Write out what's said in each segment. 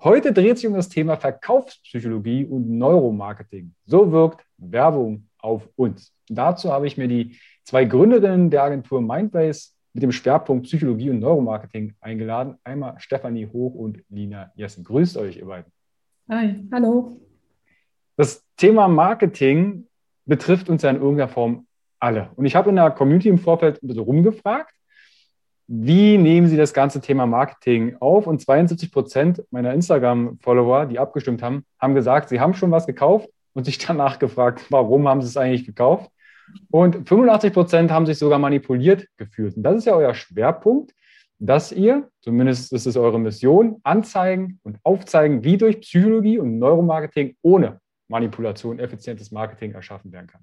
Heute dreht sich um das Thema Verkaufspsychologie und Neuromarketing. So wirkt Werbung auf uns. dazu habe ich mir die zwei Gründerinnen der Agentur Mindbase mit dem Schwerpunkt Psychologie und Neuromarketing eingeladen. Einmal Stefanie Hoch und Lina Jessen. Grüßt euch, ihr beiden. Hi, hallo. Das Thema Marketing betrifft uns ja in irgendeiner Form alle. Und ich habe in der Community im Vorfeld ein bisschen rumgefragt, wie nehmen Sie das ganze Thema Marketing auf? Und 72 Prozent meiner Instagram-Follower, die abgestimmt haben, haben gesagt, sie haben schon was gekauft und sich danach gefragt, warum haben sie es eigentlich gekauft? Und 85 Prozent haben sich sogar manipuliert gefühlt. Und das ist ja euer Schwerpunkt, dass ihr, zumindest ist es eure Mission, anzeigen und aufzeigen, wie durch Psychologie und Neuromarketing ohne Manipulation effizientes Marketing erschaffen werden kann.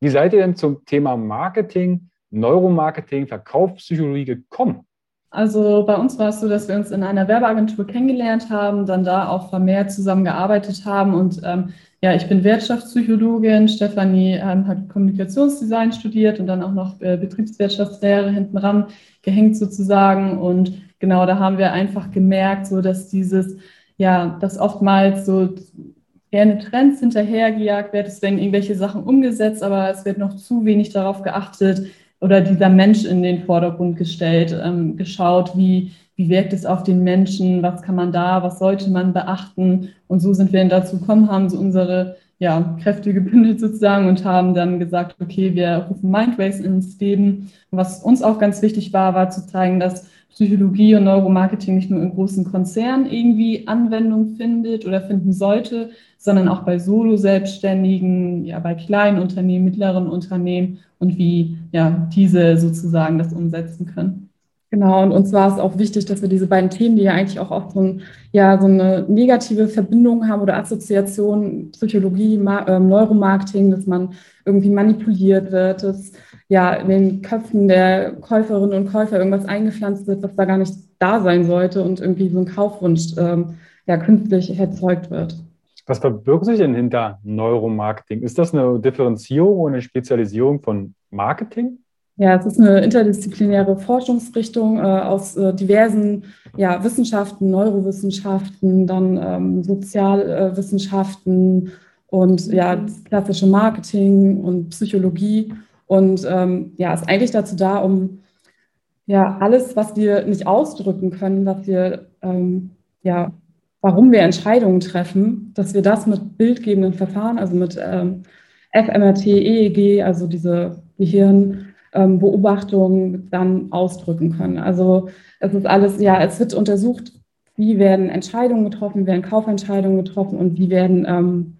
Wie seid ihr denn zum Thema Marketing, Neuromarketing, Verkaufspsychologie gekommen? Also bei uns war es so, dass wir uns in einer Werbeagentur kennengelernt haben, dann da auch vermehrt zusammengearbeitet haben. Und ähm, ja, ich bin Wirtschaftspsychologin, Stefanie ähm, hat Kommunikationsdesign studiert und dann auch noch äh, Betriebswirtschaftslehre hinten ran gehängt sozusagen. Und genau da haben wir einfach gemerkt, so dass dieses, ja, dass oftmals so gerne Trends hinterhergejagt wird. Es werden irgendwelche Sachen umgesetzt, aber es wird noch zu wenig darauf geachtet oder dieser Mensch in den Vordergrund gestellt, ähm, geschaut, wie, wie wirkt es auf den Menschen, was kann man da, was sollte man beachten. Und so sind wir dann dazu gekommen, haben so unsere ja, Kräfte gebündelt sozusagen und haben dann gesagt, okay, wir rufen Mindways ins Leben. Und was uns auch ganz wichtig war, war zu zeigen, dass Psychologie und Neuromarketing nicht nur in großen Konzernen irgendwie Anwendung findet oder finden sollte, sondern auch bei Solo-Selbstständigen, ja, bei kleinen Unternehmen, mittleren Unternehmen und wie ja, diese sozusagen das umsetzen können. Genau, und uns war es auch wichtig, dass wir diese beiden Themen, die ja eigentlich auch oft so, ein, ja, so eine negative Verbindung haben oder Assoziation, Psychologie, äh, Neuromarketing, dass man irgendwie manipuliert wird, dass ja in den Köpfen der Käuferinnen und Käufer irgendwas eingepflanzt wird, was da gar nicht da sein sollte und irgendwie so ein Kaufwunsch ähm, ja, künstlich erzeugt wird. Was verbirgt sich denn hinter Neuromarketing? Ist das eine Differenzierung oder eine Spezialisierung von Marketing? Ja, es ist eine interdisziplinäre Forschungsrichtung äh, aus äh, diversen ja, Wissenschaften, Neurowissenschaften, dann ähm, Sozialwissenschaften und ja, klassische Marketing und Psychologie. Und ähm, ja, ist eigentlich dazu da, um ja alles, was wir nicht ausdrücken können, was wir ähm, ja warum wir Entscheidungen treffen, dass wir das mit bildgebenden Verfahren, also mit ähm, fMRT, EEG, also diese Gehirnbeobachtungen, ähm, dann ausdrücken können. Also es ist alles, ja, es wird untersucht, wie werden Entscheidungen getroffen, werden Kaufentscheidungen getroffen und wie werden ähm,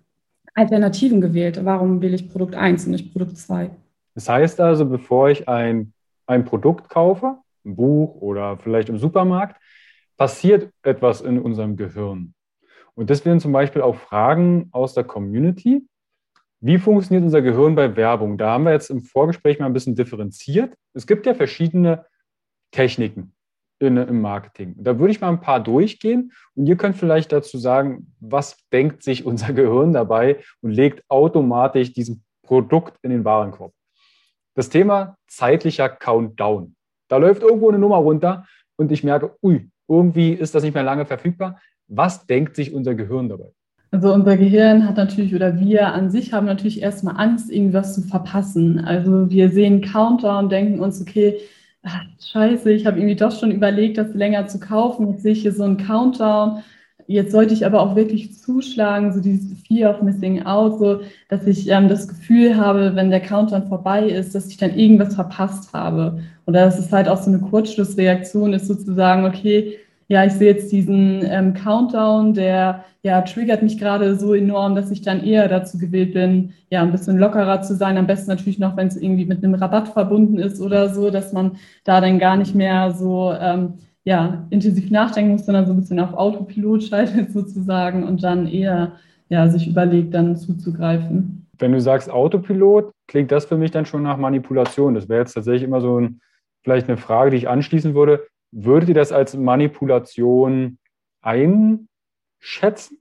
Alternativen gewählt. Warum wähle ich Produkt 1 und nicht Produkt 2? Das heißt also, bevor ich ein, ein Produkt kaufe, ein Buch oder vielleicht im Supermarkt, passiert etwas in unserem Gehirn. Und deswegen zum Beispiel auch Fragen aus der Community. Wie funktioniert unser Gehirn bei Werbung? Da haben wir jetzt im Vorgespräch mal ein bisschen differenziert. Es gibt ja verschiedene Techniken. in, im Marketing. Da würde ich mal ein paar durchgehen und ihr könnt vielleicht dazu sagen, was denkt sich unser Gehirn dabei und legt automatisch diesen Produkt in den Warenkorb. Das Thema zeitlicher Countdown. Da läuft irgendwo eine Nummer runter und ich merke, ui, irgendwie ist das nicht mehr lange verfügbar. Was denkt sich unser Gehirn dabei? Also unser Gehirn hat natürlich oder wir an sich haben natürlich erstmal Angst, irgendwas zu verpassen. Also wir sehen Countdown, denken uns, okay, ach, scheiße, ich habe irgendwie doch schon überlegt, das länger zu kaufen. Jetzt sehe ich hier so einen Countdown. Jetzt sollte ich aber auch wirklich zuschlagen, so dieses Fear of Missing Out, so dass ich ähm, das Gefühl habe, wenn der Countdown vorbei ist, dass ich dann irgendwas verpasst habe. Oder dass es halt auch so eine Kurzschlussreaktion ist, sozusagen, okay, ja, ich sehe jetzt diesen ähm, Countdown, der ja triggert mich gerade so enorm, dass ich dann eher dazu gewillt bin, ja, ein bisschen lockerer zu sein. Am besten natürlich noch, wenn es irgendwie mit einem Rabatt verbunden ist oder so, dass man da dann gar nicht mehr so ähm, ja, intensiv nachdenken muss, sondern so ein bisschen auf Autopilot schaltet sozusagen und dann eher ja, sich überlegt, dann zuzugreifen. Wenn du sagst Autopilot, klingt das für mich dann schon nach Manipulation. Das wäre jetzt tatsächlich immer so ein, vielleicht eine Frage, die ich anschließen würde Würdet ihr das als Manipulation einschätzen?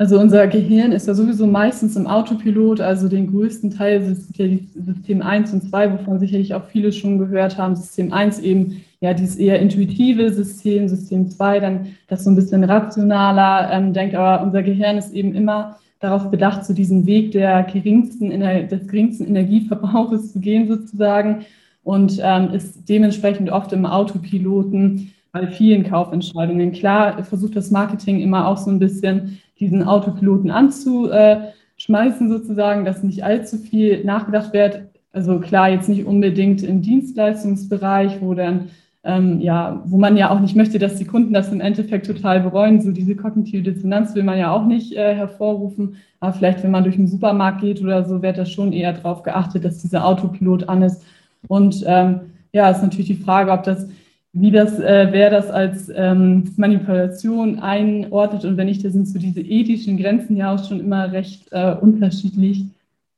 Also unser Gehirn ist ja sowieso meistens im Autopilot, also den größten Teil ist ja System 1 und 2, wovon sicherlich auch viele schon gehört haben. System 1 eben ja dieses eher intuitive System, System 2 dann das so ein bisschen rationaler ähm, denkt, aber unser Gehirn ist eben immer darauf bedacht, zu diesem Weg der geringsten, des geringsten Energieverbrauches zu gehen sozusagen und ähm, ist dementsprechend oft im Autopiloten bei vielen Kaufentscheidungen. Klar versucht das Marketing immer auch so ein bisschen diesen Autopiloten anzuschmeißen sozusagen, dass nicht allzu viel nachgedacht wird. Also klar, jetzt nicht unbedingt im Dienstleistungsbereich, wo dann ähm, ja, wo man ja auch nicht möchte, dass die Kunden das im Endeffekt total bereuen. So diese kognitive Dissonanz will man ja auch nicht äh, hervorrufen. Aber vielleicht, wenn man durch den Supermarkt geht oder so, wird da schon eher darauf geachtet, dass dieser Autopilot an ist und ähm, ja, ist natürlich die Frage, ob das, wie das, äh, wer das als ähm, Manipulation einordnet. Und wenn nicht, da sind so diese ethischen Grenzen ja auch schon immer recht äh, unterschiedlich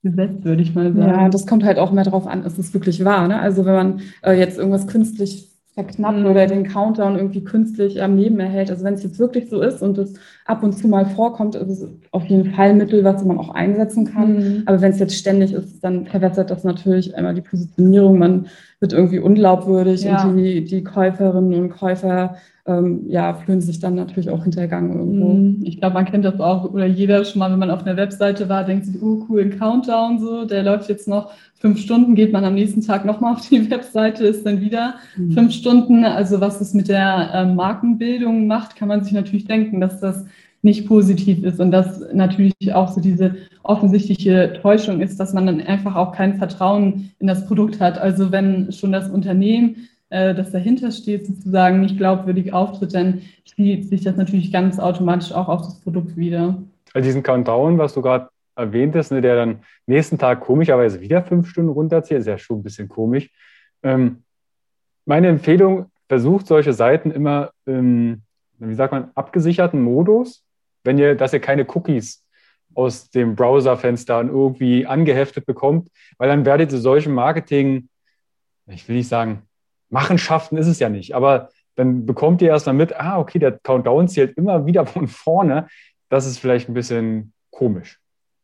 gesetzt, würde ich mal sagen. Ja, das kommt halt auch mehr darauf an, ist es wirklich wahr. Ne? Also wenn man äh, jetzt irgendwas künstlich verknappen mhm. oder den Countdown irgendwie künstlich am Leben erhält. Also wenn es jetzt wirklich so ist und es ab und zu mal vorkommt, ist es auf jeden Fall ein Mittel, was man auch einsetzen kann. Mhm. Aber wenn es jetzt ständig ist, dann verwässert das natürlich einmal die Positionierung. Man wird irgendwie unglaubwürdig ja. und die, die Käuferinnen und Käufer ähm, ja, fühlen sich dann natürlich auch hintergangen irgendwo. Mhm. Ich glaube, man kennt das auch, oder jeder schon mal, wenn man auf einer Webseite war, denkt sich, oh cool, ein Countdown so, der läuft jetzt noch fünf Stunden, geht man am nächsten Tag nochmal auf die Webseite, ist dann wieder mhm. fünf Stunden. Also was es mit der äh, Markenbildung macht, kann man sich natürlich denken, dass das nicht positiv ist und dass natürlich auch so diese offensichtliche Täuschung ist, dass man dann einfach auch kein Vertrauen in das Produkt hat. Also wenn schon das Unternehmen äh, das dahinter steht, sozusagen nicht glaubwürdig auftritt, dann spielt sich das natürlich ganz automatisch auch auf das Produkt wieder. Also diesen Countdown, was du gerade erwähntest, ne, der dann nächsten Tag komischerweise wieder fünf Stunden runterzählt, ist ja schon ein bisschen komisch. Ähm, meine Empfehlung, versucht solche Seiten immer im, wie sagt man, abgesicherten Modus, wenn ihr, dass ihr keine Cookies aus dem Browserfenster irgendwie angeheftet bekommt, weil dann werdet ihr solchen Marketing, ich will nicht sagen, Machenschaften ist es ja nicht, aber dann bekommt ihr erst mal mit, ah, okay, der Countdown zählt immer wieder von vorne. Das ist vielleicht ein bisschen komisch.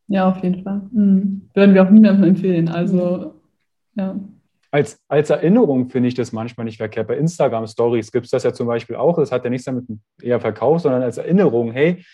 Ja, auf jeden Fall. Mhm. Würden wir auch niemandem empfehlen. Also, ja. Als, als Erinnerung finde ich das manchmal nicht verkehrt. Bei Instagram Stories gibt es das ja zum Beispiel auch. Das hat ja nichts damit eher Verkauf, sondern als Erinnerung, hey,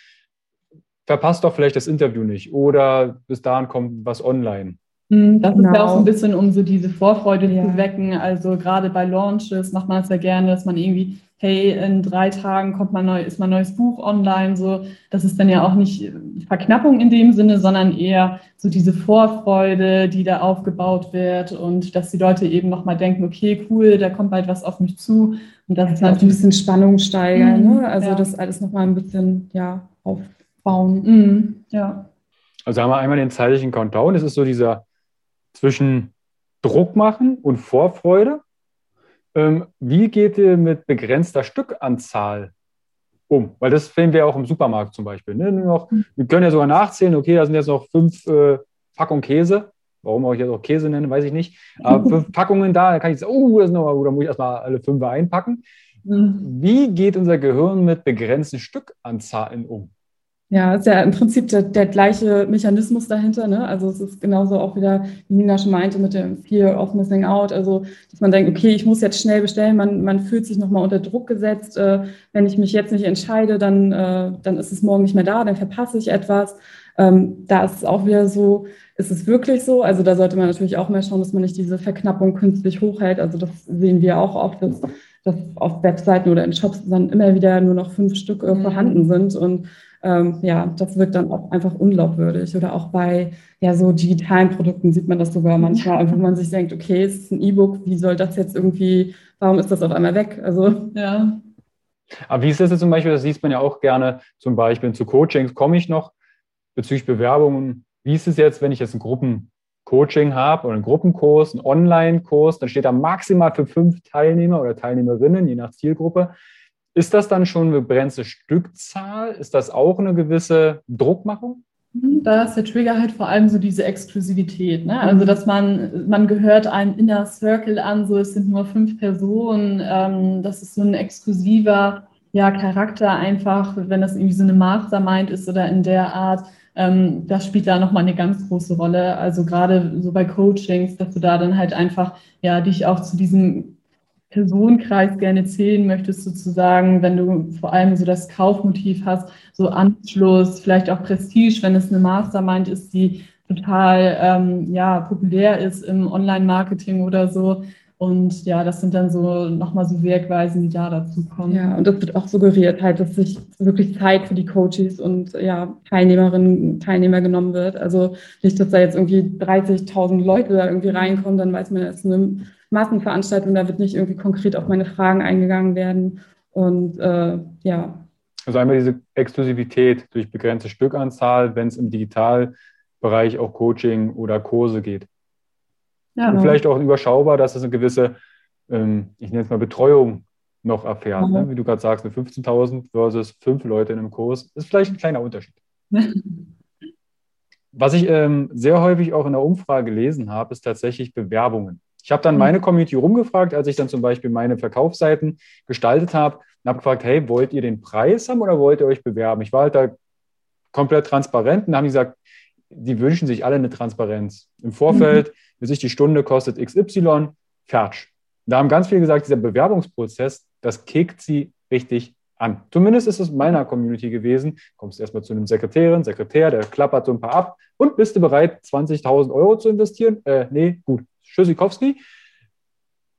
verpasst doch vielleicht das Interview nicht oder bis dahin kommt was online. Mhm, das genau. ist ja auch so ein genau. bisschen, um so diese Vorfreude ja. zu wecken. Also gerade bei Launches macht man es ja gerne, dass man irgendwie, hey, in drei Tagen kommt man neu, ist mein neues Buch online. So, das ist dann ja auch nicht Verknappung in dem Sinne, sondern eher so diese Vorfreude, die da aufgebaut wird und dass die Leute eben nochmal denken, okay, cool, da kommt bald was auf mich zu. Und das, das ist halt ein bisschen Spannung steigern. Mhm, ne? Also ja. das alles nochmal ein bisschen ja, aufbauen. Mhm, ja. Also haben wir einmal den zeitlichen Countdown. Das ist so dieser zwischen Druck machen und Vorfreude. Ähm, wie geht ihr mit begrenzter Stückanzahl um? Weil das finden wir auch im Supermarkt zum Beispiel. Ne? Noch, mhm. wir können ja sogar nachzählen, okay, da sind jetzt noch fünf äh, Packungen Käse. Warum auch ich jetzt auch Käse nenne, weiß ich nicht. Aber fünf Packungen da, da kann ich sagen, oh, das ist noch, da muss ich erstmal alle fünf einpacken. Mhm. Wie geht unser Gehirn mit begrenzten Stückanzahlen um? Ja, ist ja im Prinzip der, der gleiche Mechanismus dahinter. Ne? Also es ist genauso auch wieder, wie Nina schon meinte, mit dem Fear of Missing Out. Also dass man denkt, okay, ich muss jetzt schnell bestellen. Man, man fühlt sich nochmal unter Druck gesetzt. Äh, wenn ich mich jetzt nicht entscheide, dann, äh, dann ist es morgen nicht mehr da, dann verpasse ich etwas. Ähm, da ist es auch wieder so, ist es wirklich so? Also da sollte man natürlich auch mehr schauen, dass man nicht diese Verknappung künstlich hochhält. Also das sehen wir auch oft, dass, dass auf Webseiten oder in Shops dann immer wieder nur noch fünf Stück äh, vorhanden sind und ähm, ja, das wirkt dann auch einfach unglaubwürdig. Oder auch bei ja, so digitalen Produkten sieht man das sogar manchmal, wo man sich denkt, okay, es ist ein E-Book, wie soll das jetzt irgendwie, warum ist das auf einmal weg? Also, ja. Aber wie ist das jetzt zum Beispiel, das sieht man ja auch gerne, zum Beispiel zu Coachings komme ich noch bezüglich Bewerbungen. Wie ist es jetzt, wenn ich jetzt ein Gruppencoaching habe oder einen Gruppenkurs, einen Online-Kurs, dann steht da maximal für fünf Teilnehmer oder Teilnehmerinnen, je nach Zielgruppe. Ist das dann schon eine begrenzte Stückzahl? Ist das auch eine gewisse Druckmachung? Mhm, da ist der Trigger halt vor allem so diese Exklusivität. Ne? Also, mhm. dass man, man gehört einem Inner Circle an, so es sind nur fünf Personen. Ähm, das ist so ein exklusiver ja, Charakter einfach, wenn das irgendwie so eine Mastermind ist oder in der Art. Ähm, das spielt da nochmal eine ganz große Rolle. Also gerade so bei Coachings, dass du da dann halt einfach ja dich auch zu diesem Personenkreis gerne zählen möchtest, sozusagen, wenn du vor allem so das Kaufmotiv hast, so Anschluss, vielleicht auch Prestige, wenn es eine Mastermind ist, die total ähm, ja, populär ist im Online-Marketing oder so. Und ja, das sind dann so nochmal so Wirkweisen, die da dazu kommen. Ja, und das wird auch suggeriert halt, dass sich wirklich Zeit für die Coaches und ja, Teilnehmerinnen, Teilnehmer genommen wird. Also nicht, dass da jetzt irgendwie 30.000 Leute da irgendwie reinkommen, dann weiß man, es ist eine Massenveranstaltung, da wird nicht irgendwie konkret auf meine Fragen eingegangen werden. Und äh, ja. Also einmal diese Exklusivität durch begrenzte Stückanzahl, wenn es im Digitalbereich auch Coaching oder Kurse geht. Ja, und genau. vielleicht auch überschaubar, dass es eine gewisse, ähm, ich nenne es mal Betreuung noch erfährt. Mhm. Ne? Wie du gerade sagst, eine 15.000 versus fünf Leute in einem Kurs, ist vielleicht ein kleiner Unterschied. Was ich ähm, sehr häufig auch in der Umfrage gelesen habe, ist tatsächlich Bewerbungen. Ich habe dann mhm. meine Community rumgefragt, als ich dann zum Beispiel meine Verkaufsseiten gestaltet habe und habe gefragt, hey, wollt ihr den Preis haben oder wollt ihr euch bewerben? Ich war halt da komplett transparent und haben gesagt, die wünschen sich alle eine Transparenz. Im Vorfeld, mhm. wie sich die Stunde kostet XY, fertig. Da haben ganz viele gesagt, dieser Bewerbungsprozess, das kickt sie richtig an. Zumindest ist es in meiner Community gewesen. Kommst erstmal zu einem Sekretärin, Sekretär, der klappert so ein paar ab und bist du bereit, 20.000 Euro zu investieren? Äh, nee, gut, Tschüssikowski.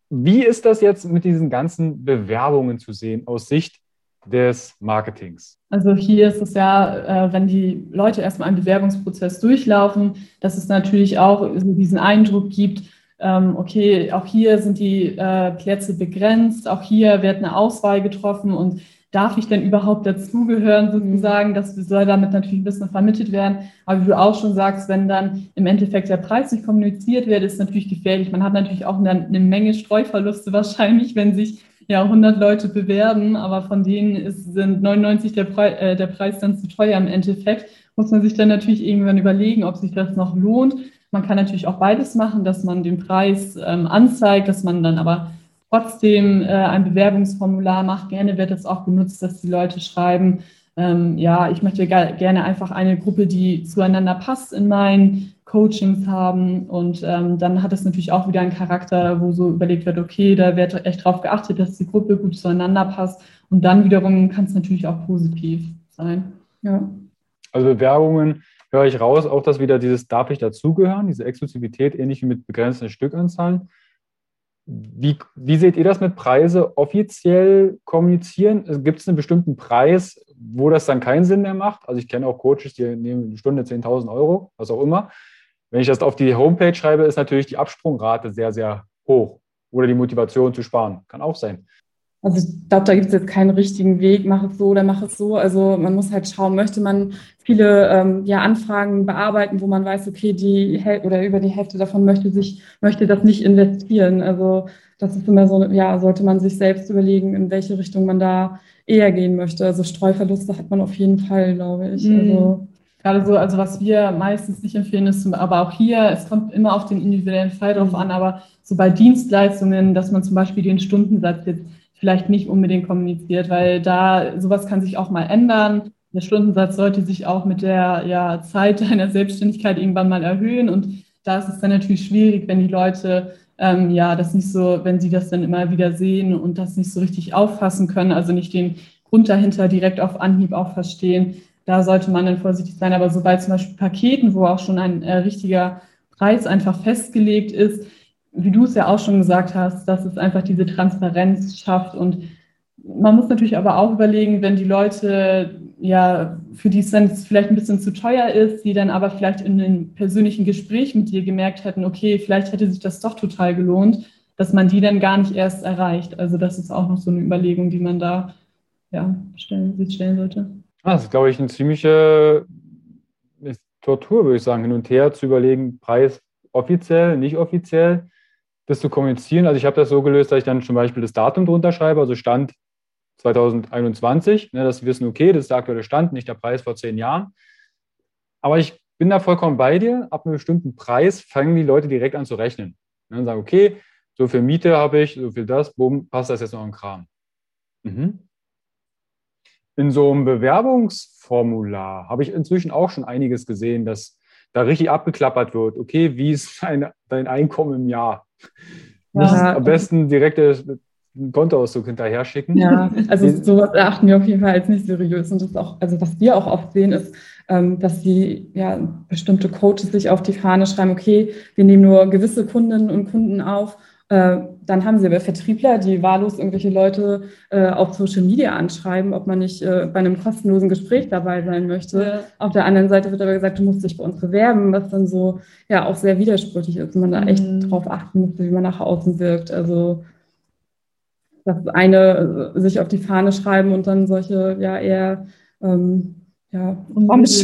Wie ist das jetzt mit diesen ganzen Bewerbungen zu sehen aus Sicht des Marketings? Also hier ist es ja, äh, wenn die Leute erstmal einen Bewerbungsprozess durchlaufen, dass es natürlich auch diesen Eindruck gibt, ähm, okay, auch hier sind die äh, Plätze begrenzt, auch hier wird eine Auswahl getroffen und darf ich denn überhaupt dazugehören, sozusagen? Das soll damit natürlich ein bisschen vermittelt werden. Aber wie du auch schon sagst, wenn dann im Endeffekt der Preis nicht kommuniziert wird, ist natürlich gefährlich. Man hat natürlich auch eine, eine Menge Streuverluste wahrscheinlich, wenn sich ja 100 Leute bewerben, aber von denen ist, sind 99 der, Pre äh, der Preis dann zu teuer im Endeffekt. Muss man sich dann natürlich irgendwann überlegen, ob sich das noch lohnt. Man kann natürlich auch beides machen, dass man den Preis ähm, anzeigt, dass man dann aber trotzdem äh, ein Bewerbungsformular macht. Gerne wird das auch benutzt, dass die Leute schreiben, ähm, ja, ich möchte gerne einfach eine Gruppe, die zueinander passt in meinen Coachings haben. Und ähm, dann hat es natürlich auch wieder einen Charakter, wo so überlegt wird, okay, da wird echt darauf geachtet, dass die Gruppe gut zueinander passt. Und dann wiederum kann es natürlich auch positiv sein. Ja. Also Bewerbungen höre ich raus, auch dass wieder dieses darf ich dazugehören, diese Exklusivität, ähnlich wie mit begrenzten Stückanzahlen. Wie, wie seht ihr das mit Preise offiziell kommunizieren? Also Gibt es einen bestimmten Preis, wo das dann keinen Sinn mehr macht? Also ich kenne auch Coaches, die nehmen eine Stunde 10.000 Euro, was auch immer. Wenn ich das auf die Homepage schreibe, ist natürlich die Absprungrate sehr, sehr hoch. Oder die Motivation zu sparen. Kann auch sein. Also ich glaube, da gibt es jetzt keinen richtigen Weg, mach es so oder mach es so. Also man muss halt schauen, möchte man viele ähm, ja, Anfragen bearbeiten, wo man weiß, okay, die Häl oder über die Hälfte davon möchte sich, möchte das nicht investieren. Also das ist immer so, ja, sollte man sich selbst überlegen, in welche Richtung man da eher gehen möchte. Also Streuverluste hat man auf jeden Fall, glaube ich. Mhm. Also, Gerade so, also was wir meistens nicht empfehlen, ist, aber auch hier, es kommt immer auf den individuellen Fall drauf an, aber so bei Dienstleistungen, dass man zum Beispiel den Stundensatz jetzt vielleicht nicht unbedingt kommuniziert, weil da sowas kann sich auch mal ändern. Der Stundensatz sollte sich auch mit der ja, Zeit deiner Selbstständigkeit irgendwann mal erhöhen. Und da ist es dann natürlich schwierig, wenn die Leute ähm, ja das nicht so, wenn sie das dann immer wieder sehen und das nicht so richtig auffassen können, also nicht den Grund dahinter direkt auf Anhieb auch verstehen. Da sollte man dann vorsichtig sein. Aber sobald zum Beispiel Paketen, wo auch schon ein äh, richtiger Preis einfach festgelegt ist, wie du es ja auch schon gesagt hast, dass es einfach diese Transparenz schafft. Und man muss natürlich aber auch überlegen, wenn die Leute, ja, für die es vielleicht ein bisschen zu teuer ist, die dann aber vielleicht in einem persönlichen Gespräch mit dir gemerkt hätten, okay, vielleicht hätte sich das doch total gelohnt, dass man die dann gar nicht erst erreicht. Also das ist auch noch so eine Überlegung, die man da ja, stellen, stellen sollte. Ah, das ist, glaube ich, eine ziemliche Tortur, würde ich sagen, hin und her zu überlegen, Preis offiziell, nicht offiziell das zu kommunizieren. Also ich habe das so gelöst, dass ich dann zum Beispiel das Datum drunter schreibe, also Stand 2021, ne, dass sie wissen, okay, das ist der aktuelle Stand, nicht der Preis vor zehn Jahren. Aber ich bin da vollkommen bei dir. Ab einem bestimmten Preis fangen die Leute direkt an zu rechnen. Ne, und sagen, okay, so viel Miete habe ich, so viel das, bumm, passt das jetzt noch im Kram. Mhm. In so einem Bewerbungsformular habe ich inzwischen auch schon einiges gesehen, dass da richtig abgeklappert wird. Okay, wie ist dein, dein Einkommen im Jahr? Ja. Am besten direkt einen Kontoauszug hinterher schicken. Ja, also sowas erachten wir auf jeden Fall als nicht seriös. Und das auch, also was wir auch oft sehen, ist, ähm, dass die ja bestimmte Coaches sich auf die Fahne schreiben, okay, wir nehmen nur gewisse Kundinnen und Kunden auf dann haben sie aber Vertriebler, die wahllos irgendwelche Leute äh, auf Social Media anschreiben, ob man nicht äh, bei einem kostenlosen Gespräch dabei sein möchte. Ja. Auf der anderen Seite wird aber gesagt, du musst dich bei uns bewerben, was dann so ja auch sehr widersprüchlich ist man da echt mhm. drauf achten muss, wie man nach außen wirkt. Also das eine sich auf die Fahne schreiben und dann solche ja eher ähm, ja,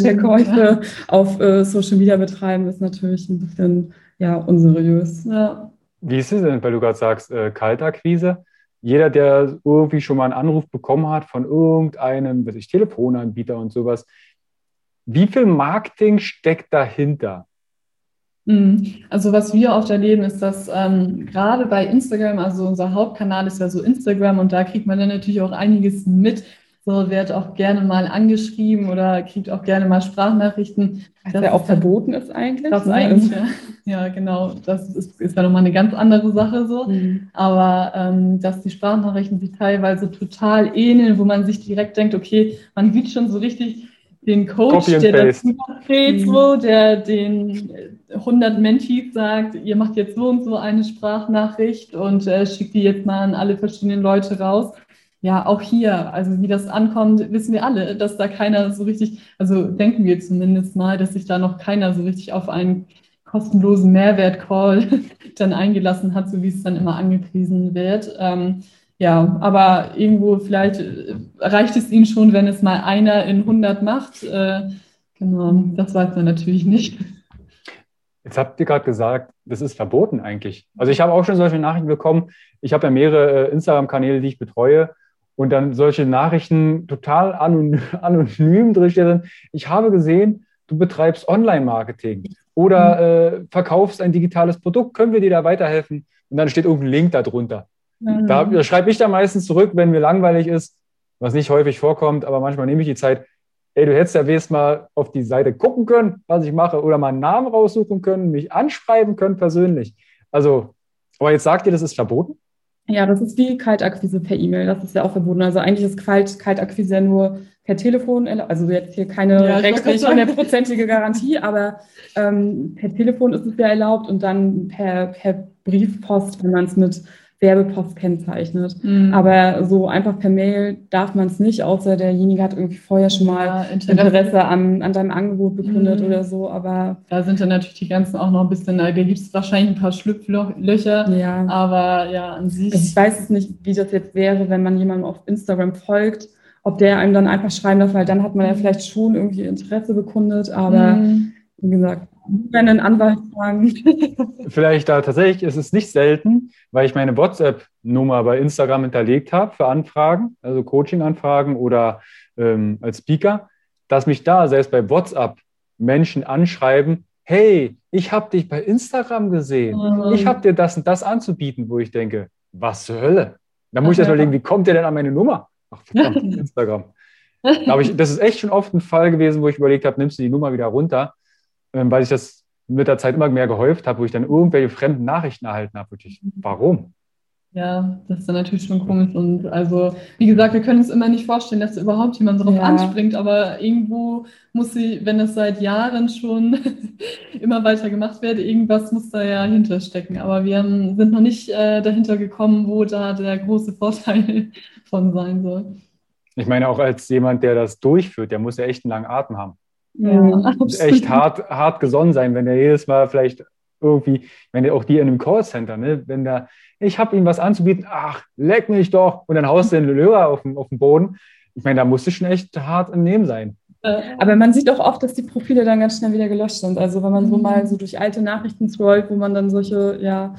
Verkäufe auf äh, Social Media betreiben, ist natürlich ein bisschen ja unseriös. Ja. Wie ist es denn, weil du gerade sagst, äh, Kaltakquise? Jeder, der irgendwie schon mal einen Anruf bekommen hat von irgendeinem, weiß ich, Telefonanbieter und sowas, wie viel Marketing steckt dahinter? Mhm. Also was wir oft erleben, ist, dass ähm, gerade bei Instagram, also unser Hauptkanal ist ja so Instagram und da kriegt man dann natürlich auch einiges mit, so wird auch gerne mal angeschrieben oder kriegt auch gerne mal Sprachnachrichten. Was ja auch verboten ist eigentlich. Das ne? eigentlich, ja. Ja, genau. Das ist, ist ja nochmal eine ganz andere Sache so. Mhm. Aber ähm, dass die Sprachnachrichten sich teilweise total ähneln, wo man sich direkt denkt, okay, man sieht schon so richtig den Coach, der das überträgt, mhm. so, der den 100 Mentees sagt, ihr macht jetzt so und so eine Sprachnachricht und äh, schickt die jetzt mal an alle verschiedenen Leute raus ja, auch hier, also wie das ankommt, wissen wir alle, dass da keiner so richtig, also denken wir zumindest mal, dass sich da noch keiner so richtig auf einen kostenlosen Mehrwert-Call dann eingelassen hat, so wie es dann immer angepriesen wird. Ähm, ja, aber irgendwo vielleicht äh, reicht es ihnen schon, wenn es mal einer in 100 macht. Äh, genau, das weiß man natürlich nicht. Jetzt habt ihr gerade gesagt, das ist verboten eigentlich. Also ich habe auch schon solche Nachrichten bekommen. Ich habe ja mehrere äh, Instagram-Kanäle, die ich betreue und dann solche Nachrichten total anonym, anonym drinstehen. Ich habe gesehen, du betreibst Online-Marketing oder mhm. äh, verkaufst ein digitales Produkt, können wir dir da weiterhelfen? Und dann steht irgendein Link darunter. Mhm. Da, da schreibe ich da meistens zurück, wenn mir langweilig ist, was nicht häufig vorkommt, aber manchmal nehme ich die Zeit, ey, du hättest ja wenigstens mal auf die Seite gucken können, was ich mache, oder mal einen Namen raussuchen können, mich anschreiben können persönlich. Also, aber jetzt sagt ihr, das ist verboten? Ja, das ist wie Kaltakquise per E-Mail. Das ist ja auch verboten. Also eigentlich ist Kalt, Kaltakquise ja nur per Telefon, also jetzt hier keine ja, rechtlich hundertprozentige Garantie, aber ähm, per Telefon ist es ja erlaubt und dann per, per Briefpost, wenn man es mit Werbepost kennzeichnet. Mhm. Aber so einfach per Mail darf man es nicht, außer derjenige hat irgendwie vorher schon mal ja, Interesse, Interesse an, an deinem Angebot bekundet mhm. oder so. Aber da sind dann natürlich die ganzen auch noch ein bisschen, da gibt es wahrscheinlich ein paar Schlupflöcher. Ja. Aber ja, an sich. Ich weiß es nicht, wie das jetzt wäre, wenn man jemandem auf Instagram folgt ob der einem dann einfach schreiben darf, weil dann hat man ja vielleicht schon irgendwie Interesse bekundet, aber mhm. wie gesagt, einen Anwalt fragen. Vielleicht da tatsächlich ist es nicht selten, weil ich meine WhatsApp-Nummer bei Instagram hinterlegt habe für Anfragen, also Coaching-Anfragen oder ähm, als Speaker, dass mich da selbst bei WhatsApp Menschen anschreiben, hey, ich habe dich bei Instagram gesehen, mhm. ich habe dir das und das anzubieten, wo ich denke, was zur Hölle? Da muss ich erst überlegen, wie kommt der denn an meine Nummer? Ach, verdammt, Instagram. Da ich, das ist echt schon oft ein Fall gewesen, wo ich überlegt habe, nimmst du die Nummer wieder runter, ähm, weil sich das mit der Zeit immer mehr gehäuft hat, wo ich dann irgendwelche fremden Nachrichten erhalten habe. Wirklich, warum? Ja, das ist dann natürlich schon komisch. Und also, wie gesagt, wir können uns immer nicht vorstellen, dass überhaupt jemand darauf ja. anspringt, aber irgendwo muss sie, wenn es seit Jahren schon immer weiter gemacht wird, irgendwas muss da ja hinterstecken. Aber wir haben, sind noch nicht äh, dahinter gekommen, wo da der große Vorteil von sein soll. Ich meine, auch als jemand, der das durchführt, der muss ja echt einen langen Atem haben. Ja, echt hart, hart gesonnen sein, wenn er jedes Mal vielleicht irgendwie, wenn er auch die in einem Callcenter, ne, wenn da ich habe ihm was anzubieten, ach, leck mich doch, und dann haust du den Lörer auf den, auf den Boden. Ich meine, da musst du schon echt hart im Nehmen sein. Aber man sieht auch oft, dass die Profile dann ganz schnell wieder gelöscht sind. Also wenn man so mhm. mal so durch alte Nachrichten scrollt, wo man dann solche ja,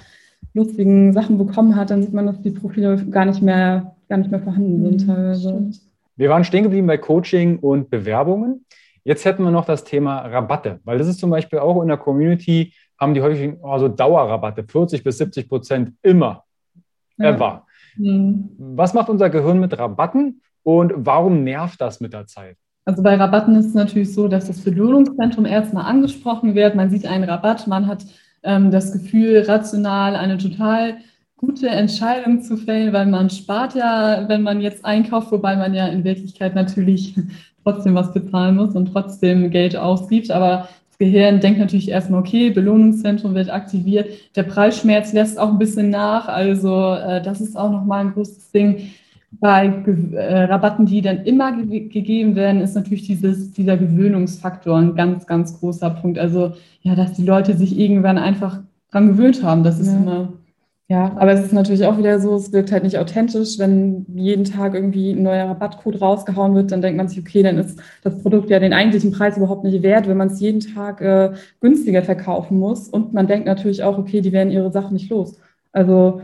lustigen Sachen bekommen hat, dann sieht man, dass die Profile gar nicht mehr, gar nicht mehr vorhanden sind mhm, teilweise. Wir waren stehen geblieben bei Coaching und Bewerbungen. Jetzt hätten wir noch das Thema Rabatte, weil das ist zum Beispiel auch in der Community haben die häufig also Dauerrabatte, 40 bis 70 Prozent immer. Ever. Mhm. Was macht unser Gehirn mit Rabatten und warum nervt das mit der Zeit? Also bei Rabatten ist es natürlich so, dass das Belohnungszentrum erstmal angesprochen wird. Man sieht einen Rabatt, man hat ähm, das Gefühl, rational eine total gute Entscheidung zu fällen, weil man spart ja, wenn man jetzt einkauft, wobei man ja in Wirklichkeit natürlich trotzdem was bezahlen muss und trotzdem Geld ausgibt. Aber Gehirn denkt natürlich erstmal, okay, Belohnungszentrum wird aktiviert, der Preisschmerz lässt auch ein bisschen nach, also äh, das ist auch nochmal ein großes Ding. Bei äh, Rabatten, die dann immer ge gegeben werden, ist natürlich dieses, dieser Gewöhnungsfaktor ein ganz, ganz großer Punkt. Also ja, dass die Leute sich irgendwann einfach dran gewöhnt haben, das ist ja. immer ja, aber es ist natürlich auch wieder so, es wirkt halt nicht authentisch, wenn jeden Tag irgendwie ein neuer Rabattcode rausgehauen wird, dann denkt man sich, okay, dann ist das Produkt ja den eigentlichen Preis überhaupt nicht wert, wenn man es jeden Tag äh, günstiger verkaufen muss. Und man denkt natürlich auch, okay, die werden ihre Sachen nicht los. Also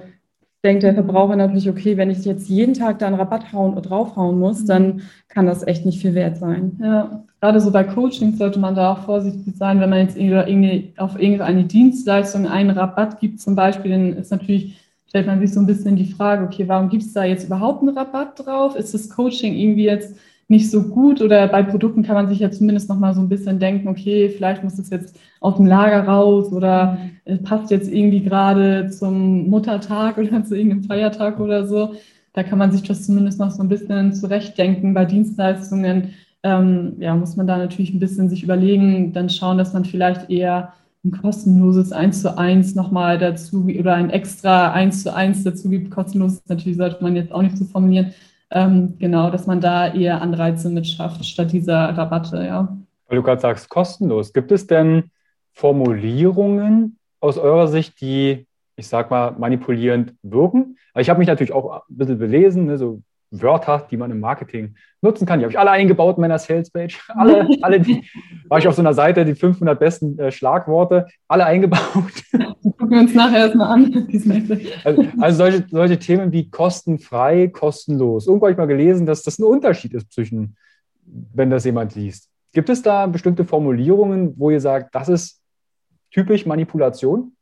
denkt der Verbraucher natürlich, okay, wenn ich jetzt jeden Tag da einen Rabatt hauen oder draufhauen muss, dann kann das echt nicht viel wert sein. Ja, gerade so bei Coaching sollte man da auch vorsichtig sein, wenn man jetzt auf irgendeine Dienstleistung einen Rabatt gibt zum Beispiel, dann ist natürlich, stellt man sich so ein bisschen die Frage, okay, warum gibt es da jetzt überhaupt einen Rabatt drauf? Ist das Coaching irgendwie jetzt nicht so gut oder bei Produkten kann man sich ja zumindest noch mal so ein bisschen denken, okay, vielleicht muss es jetzt aus dem Lager raus oder es passt jetzt irgendwie gerade zum Muttertag oder zu irgendeinem Feiertag oder so. Da kann man sich das zumindest noch so ein bisschen zurechtdenken. Bei Dienstleistungen ähm, ja, muss man da natürlich ein bisschen sich überlegen, dann schauen, dass man vielleicht eher ein kostenloses 1 zu 1 nochmal dazu oder ein extra 1 zu 1 dazu gibt. Kostenlos natürlich sollte man jetzt auch nicht so formulieren, ähm, genau, dass man da eher Anreize mit schafft, statt dieser Rabatte, ja. Weil du gerade sagst, kostenlos. Gibt es denn Formulierungen aus eurer Sicht, die, ich sag mal, manipulierend wirken? Ich habe mich natürlich auch ein bisschen belesen, ne, so Wörter, die man im Marketing nutzen kann. Die habe ich alle eingebaut in meiner Salespage. Alle, alle die, war ich auf so einer Seite, die 500 besten äh, Schlagworte, alle eingebaut. Gucken wir uns nachher erstmal an. also, also solche, solche Themen wie kostenfrei, kostenlos. Irgendwo habe ich mal gelesen, dass das ein Unterschied ist zwischen, wenn das jemand liest. Gibt es da bestimmte Formulierungen, wo ihr sagt, das ist typisch Manipulation?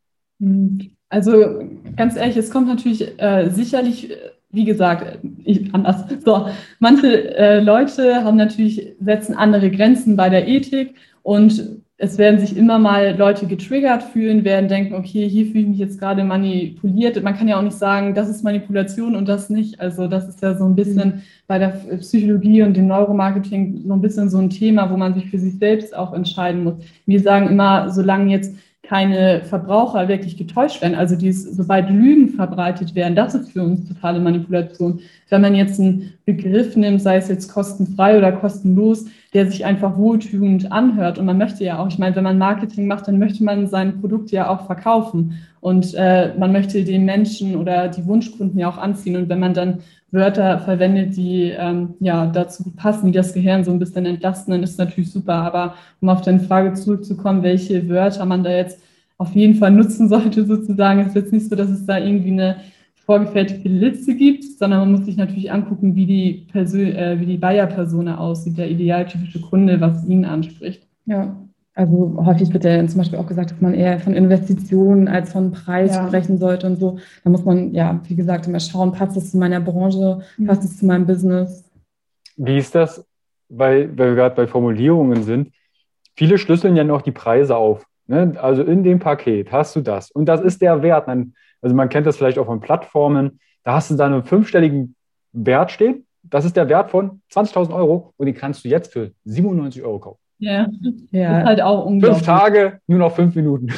Also ganz ehrlich, es kommt natürlich äh, sicherlich wie gesagt, ich anders. So, manche äh, Leute haben natürlich, setzen andere Grenzen bei der Ethik und es werden sich immer mal Leute getriggert fühlen, werden denken, okay, hier fühle ich mich jetzt gerade manipuliert. Man kann ja auch nicht sagen, das ist Manipulation und das nicht. Also das ist ja so ein bisschen bei der Psychologie und dem Neuromarketing so ein bisschen so ein Thema, wo man sich für sich selbst auch entscheiden muss. Wir sagen immer, solange jetzt keine Verbraucher wirklich getäuscht werden, also dies, sobald Lügen verbreitet werden, das ist für uns totale Manipulation. Wenn man jetzt einen Begriff nimmt, sei es jetzt kostenfrei oder kostenlos, der sich einfach wohltuend anhört. Und man möchte ja auch, ich meine, wenn man Marketing macht, dann möchte man sein Produkt ja auch verkaufen. Und äh, man möchte den Menschen oder die Wunschkunden ja auch anziehen. Und wenn man dann Wörter verwendet, die ähm, ja dazu passen, die das Gehirn so ein bisschen entlasten, dann ist natürlich super. Aber um auf deine Frage zurückzukommen, welche Wörter man da jetzt auf jeden Fall nutzen sollte, sozusagen, ist jetzt nicht so, dass es da irgendwie eine vorgefertigte Liste gibt, sondern man muss sich natürlich angucken, wie die, Persön äh, wie die Buyer-Persona aussieht, der idealtypische Kunde, was ihn anspricht. Ja. Also häufig wird ja zum Beispiel auch gesagt, dass man eher von Investitionen als von Preis ja. sprechen sollte und so. Da muss man, ja, wie gesagt, immer schauen, passt es zu meiner Branche, mhm. passt es zu meinem Business. Wie ist das, weil, weil wir gerade bei Formulierungen sind? Viele schlüsseln ja noch die Preise auf. Ne? Also in dem Paket hast du das und das ist der Wert. Also man kennt das vielleicht auch von Plattformen. Da hast du dann einen fünfstelligen Wert stehen. Das ist der Wert von 20.000 Euro und den kannst du jetzt für 97 Euro kaufen. Ja, ja. Ist halt auch unglaublich. Fünf Tage, nur noch fünf Minuten.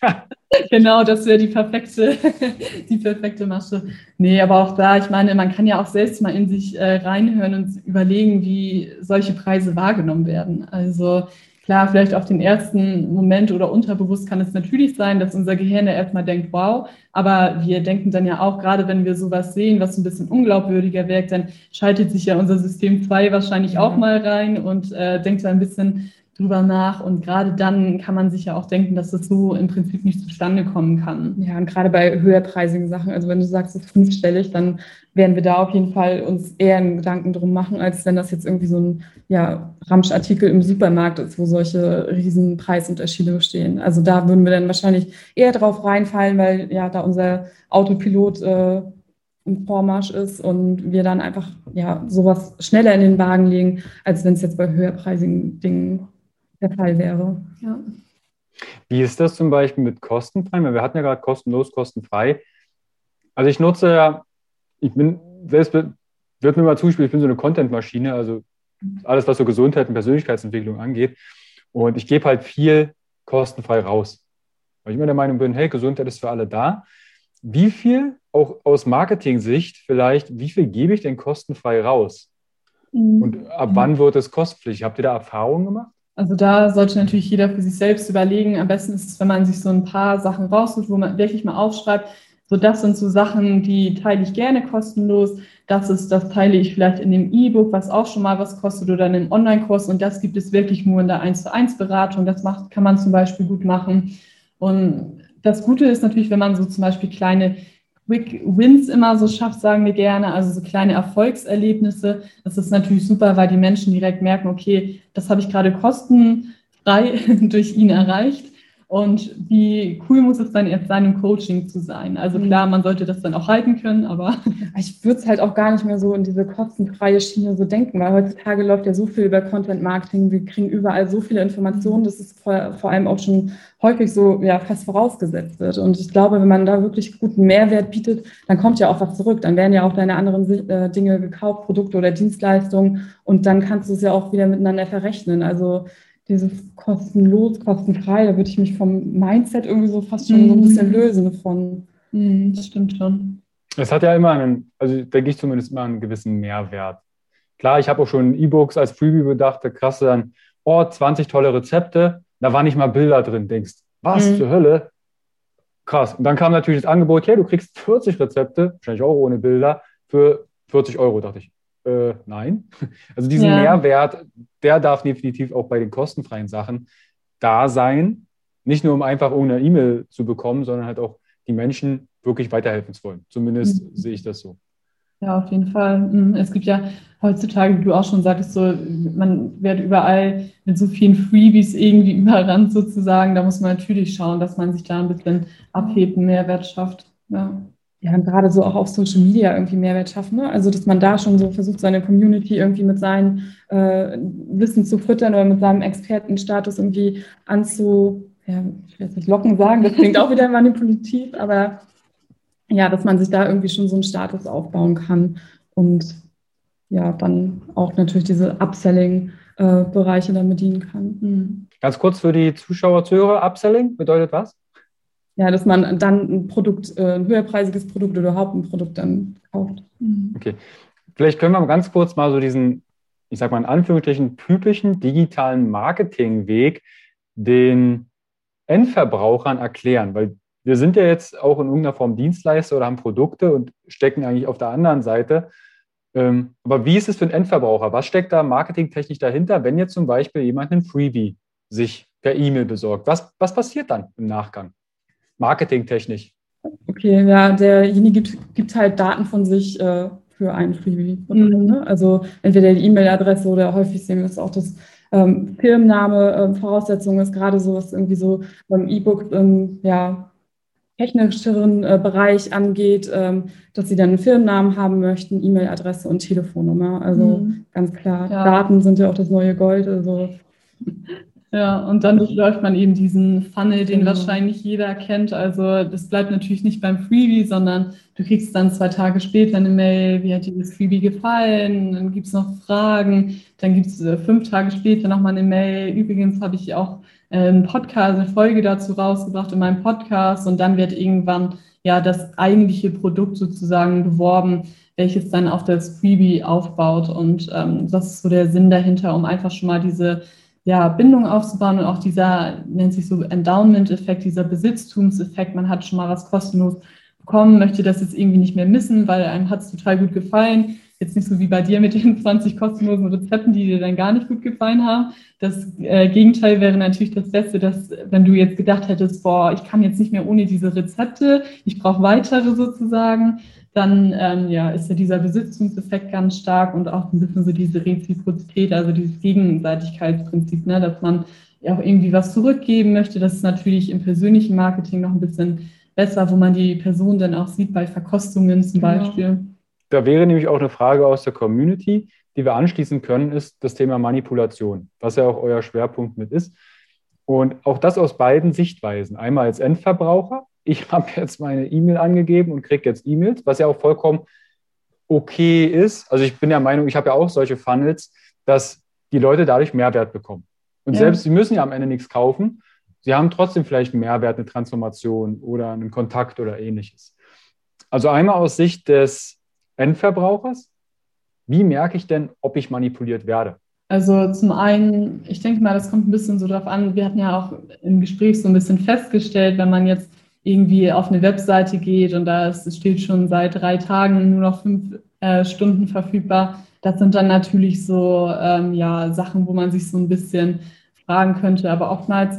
genau, das wäre die perfekte, die perfekte Masche. Nee, aber auch da, ich meine, man kann ja auch selbst mal in sich äh, reinhören und überlegen, wie solche Preise wahrgenommen werden. Also klar, vielleicht auf den ersten Moment oder unterbewusst kann es natürlich sein, dass unser Gehirn ja erstmal denkt, wow, aber wir denken dann ja auch, gerade wenn wir sowas sehen, was ein bisschen unglaubwürdiger wirkt, dann schaltet sich ja unser System 2 wahrscheinlich auch mal rein und äh, denkt da ein bisschen drüber nach. Und gerade dann kann man sich ja auch denken, dass das so im Prinzip nicht zustande kommen kann. Ja, und gerade bei höherpreisigen Sachen, also wenn du sagst, es ist fünfstellig, dann werden wir da auf jeden Fall uns eher einen Gedanken drum machen, als wenn das jetzt irgendwie so ein ja, Ramschartikel im Supermarkt ist, wo solche riesen Preisunterschiede bestehen. Also da würden wir dann wahrscheinlich eher drauf reinfallen, weil ja da unser Autopilot äh, im Vormarsch ist und wir dann einfach ja sowas schneller in den Wagen legen, als wenn es jetzt bei höherpreisigen Dingen der Fall wäre. Ja. Wie ist das zum Beispiel mit kostenfrei? Wir hatten ja gerade kostenlos, kostenfrei. Also ich nutze ja, ich bin, selbst wird mir mal zugespielt, ich bin so eine Content-Maschine, also alles, was so Gesundheit und Persönlichkeitsentwicklung angeht. Und ich gebe halt viel kostenfrei raus. Weil ich immer der Meinung bin, hey, Gesundheit ist für alle da. Wie viel, auch aus Marketing-Sicht vielleicht, wie viel gebe ich denn kostenfrei raus? Mhm. Und ab wann wird es kostenpflichtig? Habt ihr da Erfahrungen gemacht? Also da sollte natürlich jeder für sich selbst überlegen. Am besten ist es, wenn man sich so ein paar Sachen raussucht, wo man wirklich mal aufschreibt, so das sind so Sachen, die teile ich gerne kostenlos. Das ist, das teile ich vielleicht in dem E-Book, was auch schon mal was kostet oder in einem Online-Kurs. Und das gibt es wirklich nur in der 1 zu 1 Beratung. Das macht, kann man zum Beispiel gut machen. Und das Gute ist natürlich, wenn man so zum Beispiel kleine Quick Wins immer so schafft, sagen wir gerne, also so kleine Erfolgserlebnisse. Das ist natürlich super, weil die Menschen direkt merken, okay, das habe ich gerade kostenfrei durch ihn erreicht. Und wie cool muss es dann jetzt sein, im Coaching zu sein? Also mhm. klar, man sollte das dann auch halten können, aber. Ich würde es halt auch gar nicht mehr so in diese kostenfreie Schiene so denken, weil heutzutage läuft ja so viel über Content Marketing. Wir kriegen überall so viele Informationen, dass es vor, vor allem auch schon häufig so ja, fast vorausgesetzt wird. Und ich glaube, wenn man da wirklich guten Mehrwert bietet, dann kommt ja auch was zurück. Dann werden ja auch deine anderen äh, Dinge gekauft, Produkte oder Dienstleistungen. Und dann kannst du es ja auch wieder miteinander verrechnen. Also dieses kostenlos, kostenfrei, da würde ich mich vom Mindset irgendwie so fast schon so ein bisschen mhm. lösen von. Mhm, das stimmt schon. Es hat ja immer einen, also denke ich zumindest immer einen gewissen Mehrwert. Klar, ich habe auch schon E-Books als Freebie bedacht, da krass dann, oh, 20 tolle Rezepte, da waren nicht mal Bilder drin, denkst, was mhm. zur Hölle? Krass. Und dann kam natürlich das Angebot, hey, du kriegst 40 Rezepte, wahrscheinlich auch ohne Bilder, für 40 Euro, dachte ich. Äh, nein. Also diesen ja. Mehrwert, der darf definitiv auch bei den kostenfreien Sachen da sein. Nicht nur, um einfach irgendeine E-Mail zu bekommen, sondern halt auch die Menschen wirklich weiterhelfen zu wollen. Zumindest mhm. sehe ich das so. Ja, auf jeden Fall. Mhm. Es gibt ja heutzutage, wie du auch schon sagtest, so, man wird überall mit so vielen Freebies irgendwie überrannt sozusagen. Da muss man natürlich schauen, dass man sich da ein bisschen abhebt, Mehrwert schafft. Ja ja, gerade so auch auf Social Media irgendwie Mehrwert schaffen. Ne? Also, dass man da schon so versucht, seine Community irgendwie mit seinem äh, Wissen zu füttern oder mit seinem Expertenstatus irgendwie anzu, ja, ich will jetzt nicht locken sagen, das klingt auch wieder manipulativ, aber ja, dass man sich da irgendwie schon so einen Status aufbauen kann und ja, dann auch natürlich diese Upselling-Bereiche äh, dann bedienen kann. Mhm. Ganz kurz für die Zuschauer, Zuhörer, Upselling bedeutet was? Ja, dass man dann ein Produkt, äh, ein höherpreisiges Produkt oder überhaupt ein Produkt dann kauft. Mhm. Okay. Vielleicht können wir ganz kurz mal so diesen, ich sag mal in Anführungsstrichen, typischen digitalen Marketingweg den Endverbrauchern erklären, weil wir sind ja jetzt auch in irgendeiner Form Dienstleister oder haben Produkte und stecken eigentlich auf der anderen Seite. Ähm, aber wie ist es für den Endverbraucher? Was steckt da marketingtechnisch dahinter, wenn jetzt zum Beispiel jemand einen Freebie sich per E-Mail besorgt? Was, was passiert dann im Nachgang? Marketingtechnisch? Okay, ja, derjenige gibt, gibt halt Daten von sich äh, für einen Freebie. Mhm. Ne? Also entweder die E-Mail-Adresse oder häufig sehen wir das auch, dass ähm, Firmenname ähm, Voraussetzung ist, gerade so was irgendwie so beim E-Book im ja, technischeren äh, Bereich angeht, ähm, dass sie dann einen Firmennamen haben möchten, E-Mail-Adresse und Telefonnummer. Also mhm. ganz klar, ja. Daten sind ja auch das neue Gold. Also ja, und dann läuft man eben diesen Funnel, den genau. wahrscheinlich jeder kennt. Also das bleibt natürlich nicht beim Freebie, sondern du kriegst dann zwei Tage später eine Mail, wie hat dir das Freebie gefallen? Dann gibt es noch Fragen, dann gibt es äh, fünf Tage später nochmal eine Mail. Übrigens habe ich auch einen Podcast, eine Folge dazu rausgebracht in meinem Podcast und dann wird irgendwann ja das eigentliche Produkt sozusagen beworben, welches dann auf das Freebie aufbaut. Und ähm, das ist so der Sinn dahinter, um einfach schon mal diese ja, Bindung aufzubauen und auch dieser, nennt sich so Endowment-Effekt, dieser Besitztumseffekt. Man hat schon mal was kostenlos bekommen, möchte das jetzt irgendwie nicht mehr missen, weil einem hat es total gut gefallen. Jetzt nicht so wie bei dir mit den 20 kostenlosen Rezepten, die dir dann gar nicht gut gefallen haben. Das äh, Gegenteil wäre natürlich das Beste, dass wenn du jetzt gedacht hättest, boah, ich kann jetzt nicht mehr ohne diese Rezepte, ich brauche weitere sozusagen, dann ähm, ja, ist ja dieser Besitzungseffekt ganz stark und auch ein bisschen so diese Reziprozität, also dieses Gegenseitigkeitsprinzip, ne, dass man ja auch irgendwie was zurückgeben möchte. Das ist natürlich im persönlichen Marketing noch ein bisschen besser, wo man die Person dann auch sieht bei Verkostungen zum genau. Beispiel. Da wäre nämlich auch eine Frage aus der Community, die wir anschließen können, ist das Thema Manipulation, was ja auch euer Schwerpunkt mit ist. Und auch das aus beiden Sichtweisen. Einmal als Endverbraucher, ich habe jetzt meine E-Mail angegeben und kriege jetzt E-Mails, was ja auch vollkommen okay ist. Also ich bin der Meinung, ich habe ja auch solche Funnels, dass die Leute dadurch Mehrwert bekommen. Und ja. selbst sie müssen ja am Ende nichts kaufen, sie haben trotzdem vielleicht einen Mehrwert, eine Transformation oder einen Kontakt oder ähnliches. Also einmal aus Sicht des Endverbrauchers, wie merke ich denn, ob ich manipuliert werde? Also zum einen, ich denke mal, das kommt ein bisschen so drauf an, wir hatten ja auch im Gespräch so ein bisschen festgestellt, wenn man jetzt irgendwie auf eine Webseite geht und da steht schon seit drei Tagen nur noch fünf äh, Stunden verfügbar. Das sind dann natürlich so ähm, ja, Sachen, wo man sich so ein bisschen fragen könnte. Aber oftmals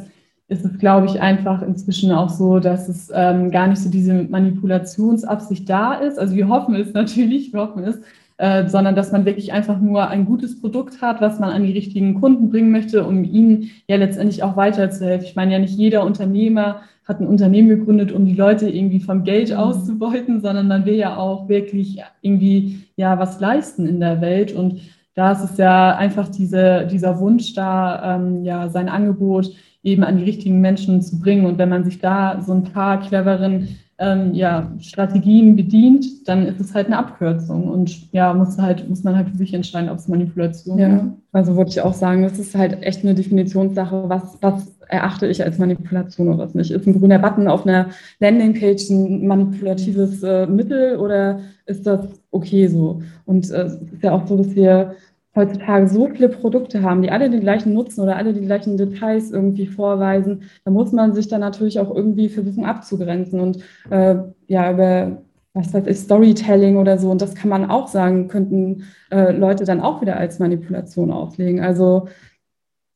ist es, glaube ich, einfach inzwischen auch so, dass es ähm, gar nicht so diese Manipulationsabsicht da ist. Also wir hoffen es natürlich, wir hoffen es, äh, sondern dass man wirklich einfach nur ein gutes Produkt hat, was man an die richtigen Kunden bringen möchte, um ihnen ja letztendlich auch weiterzuhelfen. Ich meine ja nicht jeder Unternehmer hat ein Unternehmen gegründet, um die Leute irgendwie vom Geld mhm. auszubeuten, sondern man will ja auch wirklich irgendwie ja was leisten in der Welt. Und da ist es ja einfach diese, dieser Wunsch da, ähm, ja, sein Angebot eben an die richtigen Menschen zu bringen. Und wenn man sich da so ein paar cleveren ähm, ja, Strategien bedient, dann ist es halt eine Abkürzung. Und ja, muss, halt, muss man halt für sich entscheiden, ob es Manipulation ist. Ja, also würde ich auch sagen, das ist halt echt eine Definitionssache, was, was erachte ich als Manipulation oder was nicht. Ist ein grüner Button auf einer Landingpage ein manipulatives äh, Mittel oder ist das okay so? Und äh, es ist ja auch so, dass wir heutzutage so viele Produkte haben, die alle den gleichen Nutzen oder alle die gleichen Details irgendwie vorweisen, da muss man sich dann natürlich auch irgendwie versuchen abzugrenzen und äh, ja, über was weiß ich, Storytelling oder so. Und das kann man auch sagen, könnten äh, Leute dann auch wieder als Manipulation auslegen. Also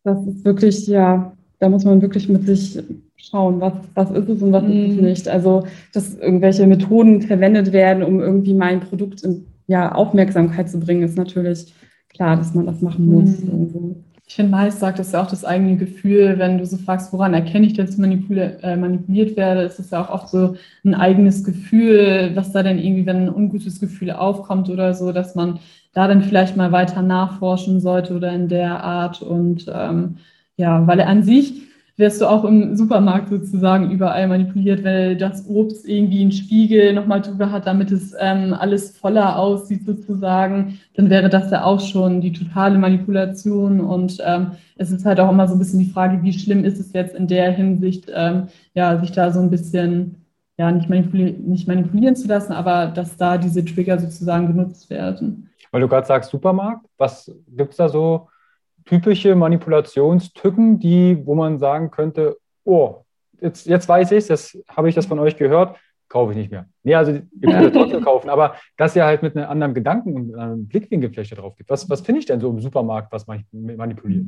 das ist wirklich, ja, da muss man wirklich mit sich schauen, was, was ist es und was mm. ist es mhm. nicht. Also, dass irgendwelche Methoden verwendet werden, um irgendwie mein Produkt in ja, Aufmerksamkeit zu bringen, ist natürlich klar, dass man das machen muss. Mhm. Ich finde, meist sagt das ja auch das eigene Gefühl, wenn du so fragst, woran erkenne ich, dass ich äh, manipuliert werde, ist es ja auch oft so ein eigenes Gefühl, was da denn irgendwie, wenn ein ungutes Gefühl aufkommt oder so, dass man da dann vielleicht mal weiter nachforschen sollte oder in der Art. Und ähm, ja, weil an sich wirst du auch im Supermarkt sozusagen überall manipuliert, weil das Obst irgendwie einen Spiegel nochmal drüber hat, damit es ähm, alles voller aussieht sozusagen, dann wäre das ja auch schon die totale Manipulation. Und ähm, es ist halt auch immer so ein bisschen die Frage, wie schlimm ist es jetzt in der Hinsicht, ähm, ja, sich da so ein bisschen ja, nicht, manipuli nicht manipulieren zu lassen, aber dass da diese Trigger sozusagen genutzt werden. Weil du gerade sagst Supermarkt, was gibt es da so typische Manipulationstücken, die, wo man sagen könnte, oh, jetzt, jetzt weiß ich es, jetzt habe ich das von euch gehört, kaufe ich nicht mehr. Nee, also ihr könnt trotzdem kaufen, aber dass ihr halt mit einem anderen Gedanken und einem Blickwinkel vielleicht drauf gibt. Was, was finde ich denn so im Supermarkt, was man manipuliert?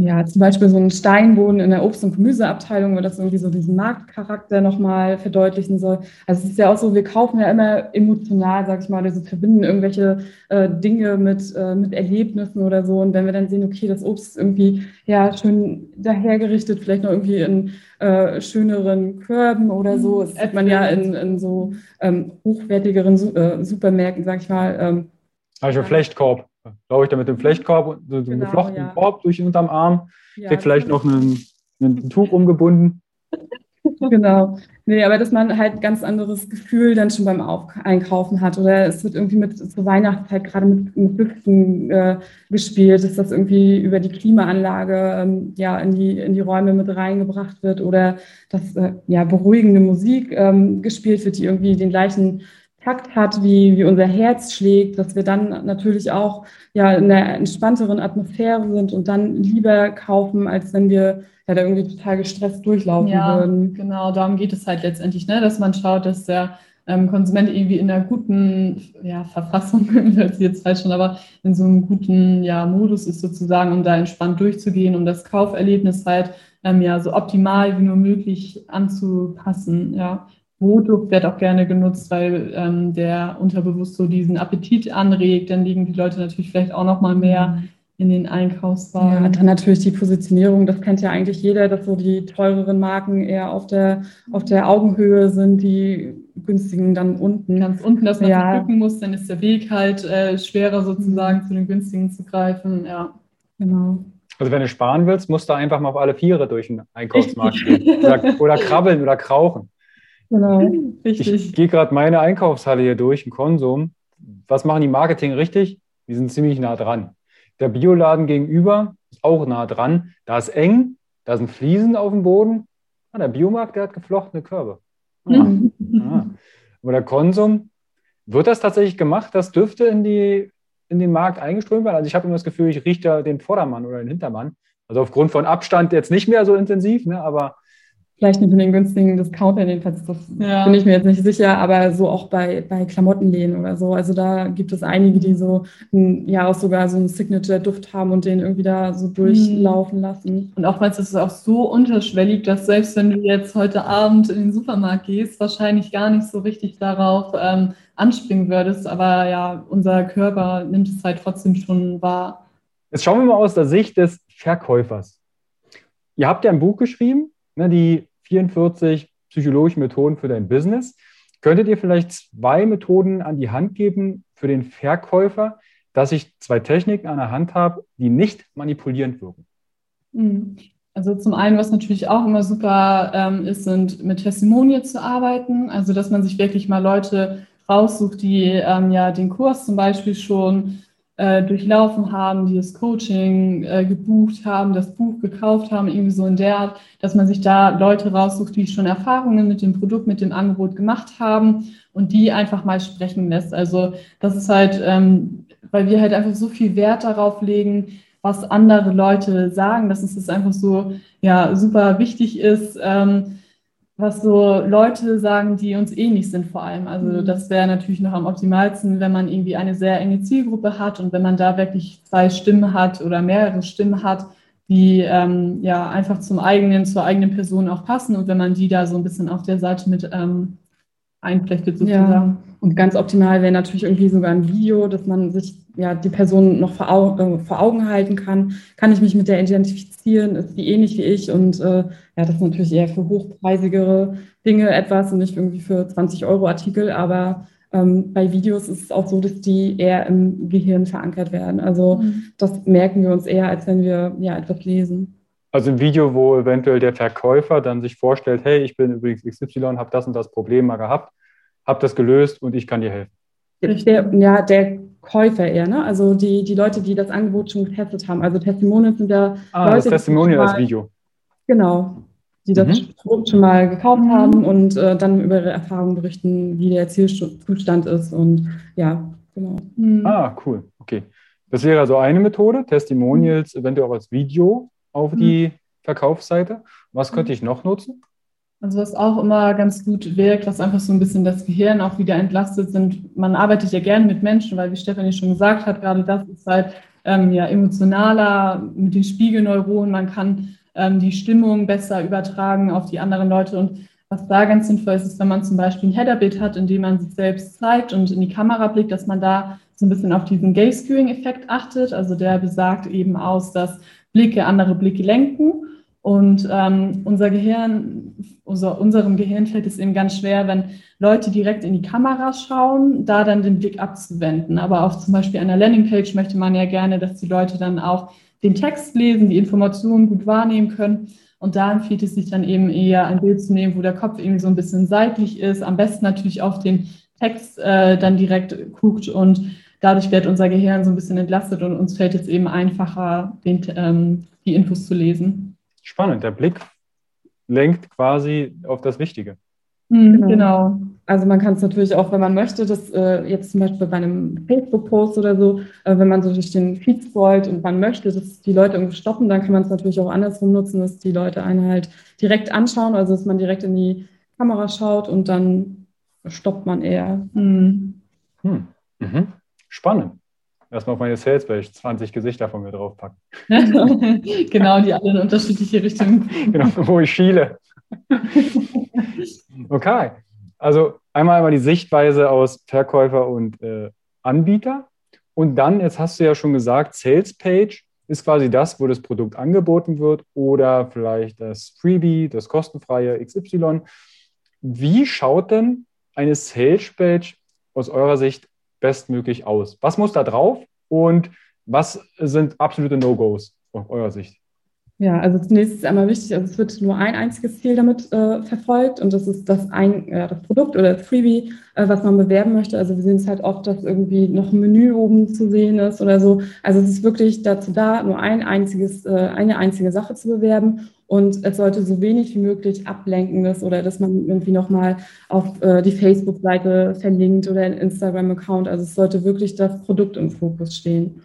Ja, zum Beispiel so ein Steinboden in der Obst- und Gemüseabteilung, wo das irgendwie so diesen Marktcharakter nochmal verdeutlichen soll. Also es ist ja auch so, wir kaufen ja immer emotional, sag ich mal, also verbinden irgendwelche äh, Dinge mit, äh, mit Erlebnissen oder so. Und wenn wir dann sehen, okay, das Obst ist irgendwie ja schön dahergerichtet, vielleicht noch irgendwie in äh, schöneren Körben oder so. Das sieht man ja in, in so ähm, hochwertigeren äh, Supermärkten, sag ich mal. Ähm, also Flechtkorb laufe ich da mit dem Flechtkorb, so genau, geflochtenen ja. Korb durch unterm Arm, ja, krieg vielleicht noch einen, ein Tuch umgebunden. genau. Nee, aber dass man halt ein ganz anderes Gefühl dann schon beim Auf Einkaufen hat. Oder es wird irgendwie mit zur Weihnachtszeit gerade mit, mit Düften äh, gespielt, dass das irgendwie über die Klimaanlage ähm, ja, in, die, in die Räume mit reingebracht wird. Oder dass äh, ja, beruhigende Musik ähm, gespielt wird, die irgendwie den gleichen Takt hat, wie, wie unser Herz schlägt, dass wir dann natürlich auch ja, in einer entspannteren Atmosphäre sind und dann lieber kaufen, als wenn wir ja, da irgendwie total gestresst durchlaufen ja, würden. Genau, darum geht es halt letztendlich, ne? dass man schaut, dass der ähm, Konsument irgendwie in einer guten ja, Verfassung, hört sich jetzt falsch schon, aber in so einem guten ja, Modus ist sozusagen, um da entspannt durchzugehen, um das Kauferlebnis halt ähm, ja so optimal wie nur möglich anzupassen. Ja. Brotduft wird auch gerne genutzt, weil ähm, der unterbewusst so diesen Appetit anregt. Dann liegen die Leute natürlich vielleicht auch noch mal mehr mhm. in den Einkaufswagen. Ja, dann natürlich die Positionierung. Das kennt ja eigentlich jeder, dass so die teureren Marken eher auf der, auf der Augenhöhe sind, die günstigen dann unten. Ganz unten, dass man ja. gucken muss, dann ist der Weg halt äh, schwerer sozusagen mhm. zu den günstigen zu greifen. Ja, genau. Also wenn du sparen willst, musst du einfach mal auf alle Viere durch den Einkaufsmarkt gehen. Oder, oder krabbeln oder krauchen. Genau, richtig. Ich gehe gerade meine Einkaufshalle hier durch, im Konsum. Was machen die Marketing richtig? Die sind ziemlich nah dran. Der Bioladen gegenüber ist auch nah dran. Da ist eng, da sind Fliesen auf dem Boden. Ah, der Biomarkt, der hat geflochtene Körbe. Ah. ah. Aber der Konsum, wird das tatsächlich gemacht, dass Düfte in, die, in den Markt eingeströmt werden? Also ich habe immer das Gefühl, ich rieche da den Vordermann oder den Hintermann. Also aufgrund von Abstand jetzt nicht mehr so intensiv, ne? aber Vielleicht nicht in den günstigen Discountern, jedenfalls, das ja. bin ich mir jetzt nicht sicher, aber so auch bei, bei Klamottenläden oder so. Also da gibt es einige, die so ja auch sogar so einen Signature-Duft haben und den irgendwie da so durchlaufen lassen. Und oftmals ist es auch so unterschwellig, dass selbst wenn du jetzt heute Abend in den Supermarkt gehst, wahrscheinlich gar nicht so richtig darauf ähm, anspringen würdest. Aber ja, unser Körper nimmt es halt trotzdem schon wahr. Jetzt schauen wir mal aus der Sicht des Verkäufers. Ihr habt ja ein Buch geschrieben, ne, die 44 psychologische Methoden für dein Business. Könntet ihr vielleicht zwei Methoden an die Hand geben für den Verkäufer, dass ich zwei Techniken an der Hand habe, die nicht manipulierend wirken? Hm. Also zum einen, was natürlich auch immer super ähm, ist, sind mit Testimonien zu arbeiten. Also dass man sich wirklich mal Leute raussucht, die ähm, ja den Kurs zum Beispiel schon äh, durchlaufen haben, die das Coaching äh, gebucht haben, das Buch gekauft haben, irgendwie so in der Art, dass man sich da Leute raussucht, die schon Erfahrungen mit dem Produkt, mit dem Angebot gemacht haben und die einfach mal sprechen lässt. Also das ist halt, ähm, weil wir halt einfach so viel Wert darauf legen, was andere Leute sagen, dass es das einfach so ja super wichtig ist. Ähm, was so Leute sagen, die uns ähnlich sind vor allem. Also mhm. das wäre natürlich noch am optimalsten, wenn man irgendwie eine sehr enge Zielgruppe hat und wenn man da wirklich zwei Stimmen hat oder mehrere Stimmen hat, die ähm, ja einfach zum eigenen, zur eigenen Person auch passen und wenn man die da so ein bisschen auf der Seite mit ähm, einflechtet sozusagen. Ja. Und ganz optimal wäre natürlich irgendwie sogar ein Video, dass man sich ja die Person noch vor, Au äh, vor, Augen halten kann. Kann ich mich mit der identifizieren? Ist die ähnlich wie ich? Und äh, ja, das ist natürlich eher für hochpreisigere Dinge etwas und nicht irgendwie für 20 Euro Artikel. Aber ähm, bei Videos ist es auch so, dass die eher im Gehirn verankert werden. Also mhm. das merken wir uns eher, als wenn wir ja etwas lesen. Also ein Video, wo eventuell der Verkäufer dann sich vorstellt, hey, ich bin übrigens XY, habe das und das Problem mal gehabt, habe das gelöst und ich kann dir helfen. Der, ja, der Käufer eher, ne? Also die, die Leute, die das Angebot schon getestet haben. Also Testimonials sind ja ah, Leute, das Testimonial als Video. Genau, die das mhm. Produkt schon mal gekauft mhm. haben und äh, dann über ihre Erfahrungen berichten, wie der Zielzustand ist und ja, genau. Mhm. Ah, cool, okay. Das wäre also eine Methode, Testimonials eventuell auch als Video auf mhm. die Verkaufsseite. Was könnte ich noch nutzen? Also was auch immer ganz gut wirkt, was einfach so ein bisschen das Gehirn auch wieder entlastet sind. Man arbeitet ja gerne mit Menschen, weil wie Stefanie schon gesagt hat, gerade das ist halt ähm, ja, emotionaler mit den Spiegelneuronen. Man kann ähm, die Stimmung besser übertragen auf die anderen Leute. Und was da ganz sinnvoll ist, ist, wenn man zum Beispiel ein Headerbild hat, in dem man sich selbst zeigt und in die Kamera blickt, dass man da so ein bisschen auf diesen Gaze-Skewing-Effekt achtet. Also der besagt eben aus, dass Blicke andere Blicke lenken. Und ähm, unser Gehirn, unser, unserem Gehirn fällt es eben ganz schwer, wenn Leute direkt in die Kamera schauen, da dann den Blick abzuwenden. Aber auf zum Beispiel einer Landingpage möchte man ja gerne, dass die Leute dann auch den Text lesen, die Informationen gut wahrnehmen können. Und da empfiehlt es sich dann eben eher ein Bild zu nehmen, wo der Kopf irgendwie so ein bisschen seitlich ist, am besten natürlich auf den Text äh, dann direkt guckt und dadurch wird unser Gehirn so ein bisschen entlastet und uns fällt es eben einfacher, den, ähm, die Infos zu lesen. Spannend, der Blick lenkt quasi auf das Wichtige. Mhm, genau. genau. Also man kann es natürlich auch, wenn man möchte, das äh, jetzt zum Beispiel bei einem Facebook-Post oder so, äh, wenn man so durch den Feed scrollt und man möchte, dass die Leute irgendwie stoppen, dann kann man es natürlich auch andersrum nutzen, dass die Leute einen halt direkt anschauen, also dass man direkt in die Kamera schaut und dann stoppt man eher. Mhm. Hm. Mhm. Spannend. Erstmal auf meine Salespage 20 Gesichter von mir draufpacken. genau, die alle in unterschiedliche Richtungen. genau, wo ich schiele. okay. Also einmal einmal die Sichtweise aus Verkäufer und äh, Anbieter. Und dann, jetzt hast du ja schon gesagt, Salespage ist quasi das, wo das Produkt angeboten wird oder vielleicht das Freebie, das kostenfreie XY. Wie schaut denn eine Salespage aus eurer Sicht bestmöglich aus? Was muss da drauf und was sind absolute No-Gos aus eurer Sicht? Ja, also zunächst ist einmal wichtig, also es wird nur ein einziges Ziel damit äh, verfolgt und das ist das, ein, äh, das Produkt oder das Freebie, äh, was man bewerben möchte. Also wir sehen es halt oft, dass irgendwie noch ein Menü oben zu sehen ist oder so. Also es ist wirklich dazu da, nur ein einziges, äh, eine einzige Sache zu bewerben und es sollte so wenig wie möglich ablenkendes oder dass man irgendwie nochmal auf äh, die Facebook-Seite verlinkt oder einen Instagram-Account. Also es sollte wirklich das Produkt im Fokus stehen.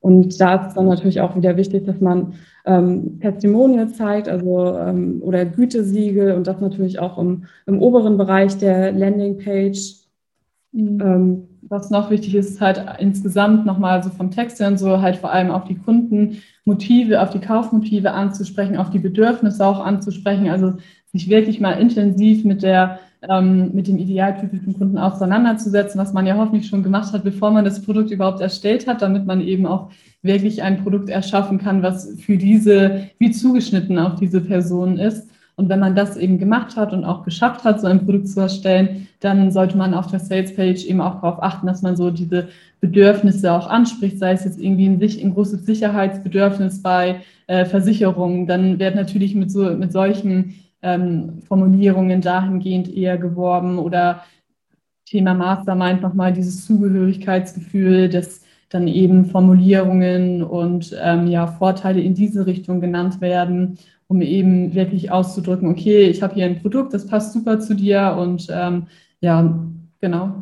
Und da ist dann natürlich auch wieder wichtig, dass man ähm, Testimonial zeigt, also ähm, oder Gütesiegel und das natürlich auch im, im oberen Bereich der Landingpage. Mhm. Ähm, was noch wichtig ist, ist halt insgesamt nochmal so vom Text her und so halt vor allem auf die Kundenmotive, auf die Kaufmotive anzusprechen, auf die Bedürfnisse auch anzusprechen, also sich wirklich mal intensiv mit der ähm, mit dem idealtypischen Kunden auseinanderzusetzen, was man ja hoffentlich schon gemacht hat, bevor man das Produkt überhaupt erstellt hat, damit man eben auch wirklich ein Produkt erschaffen kann, was für diese, wie zugeschnitten auf diese Person ist. Und wenn man das eben gemacht hat und auch geschafft hat, so ein Produkt zu erstellen, dann sollte man auf der Salespage eben auch darauf achten, dass man so diese Bedürfnisse auch anspricht, sei es jetzt irgendwie ein, ein großes Sicherheitsbedürfnis bei äh, Versicherungen, dann wird natürlich mit, so, mit solchen ähm, Formulierungen dahingehend eher geworben oder Thema Mastermind nochmal dieses Zugehörigkeitsgefühl, das dann eben Formulierungen und ähm, ja, Vorteile in diese Richtung genannt werden, um eben wirklich auszudrücken, okay, ich habe hier ein Produkt, das passt super zu dir und ähm, ja, genau.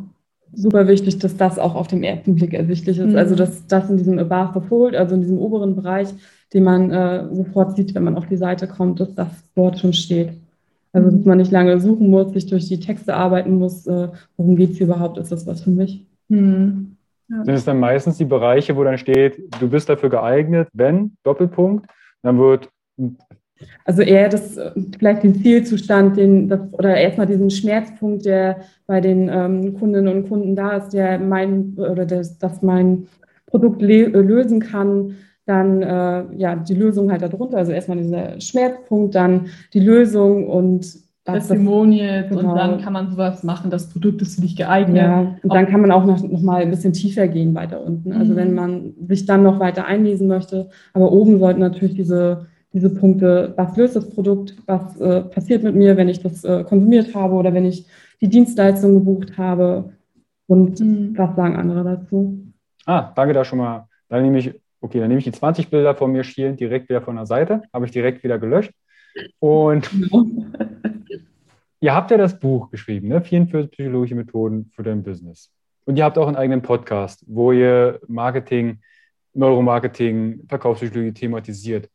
Super wichtig, dass das auch auf dem ersten Blick ersichtlich ist. Mhm. Also, dass das in diesem Above the Fold, also in diesem oberen Bereich, den man äh, sofort sieht, wenn man auf die Seite kommt, dass das dort schon steht. Also, dass man nicht lange suchen muss, sich durch die Texte arbeiten muss, äh, worum geht es hier überhaupt, ist das was für mich? Mhm. Ja. Sind es dann meistens die Bereiche, wo dann steht, du bist dafür geeignet, wenn, Doppelpunkt, dann wird. Also eher das, vielleicht den Zielzustand, den, das, oder erstmal diesen Schmerzpunkt, der bei den ähm, Kundinnen und Kunden da ist, der mein, oder das, das mein Produkt lösen kann, dann äh, ja die Lösung halt darunter. Also erstmal dieser Schmerzpunkt, dann die Lösung und Testimonials genau. und dann kann man sowas machen, das Produkt ist für dich geeignet. Ja, und dann kann man auch noch, noch mal ein bisschen tiefer gehen weiter unten. Also mhm. wenn man sich dann noch weiter einlesen möchte, aber oben sollten natürlich diese, diese Punkte, was löst das Produkt, was äh, passiert mit mir, wenn ich das äh, konsumiert habe oder wenn ich die Dienstleistung gebucht habe und mhm. was sagen andere dazu. Ah, danke da schon mal. Dann nehme ich, okay, dann nehme ich die 20 Bilder von mir schielen direkt wieder von der Seite, habe ich direkt wieder gelöscht. Und genau. ihr habt ja das Buch geschrieben, ne? 44 psychologische Methoden für dein Business. Und ihr habt auch einen eigenen Podcast, wo ihr Marketing, Neuromarketing, Verkaufspsychologie thematisiert.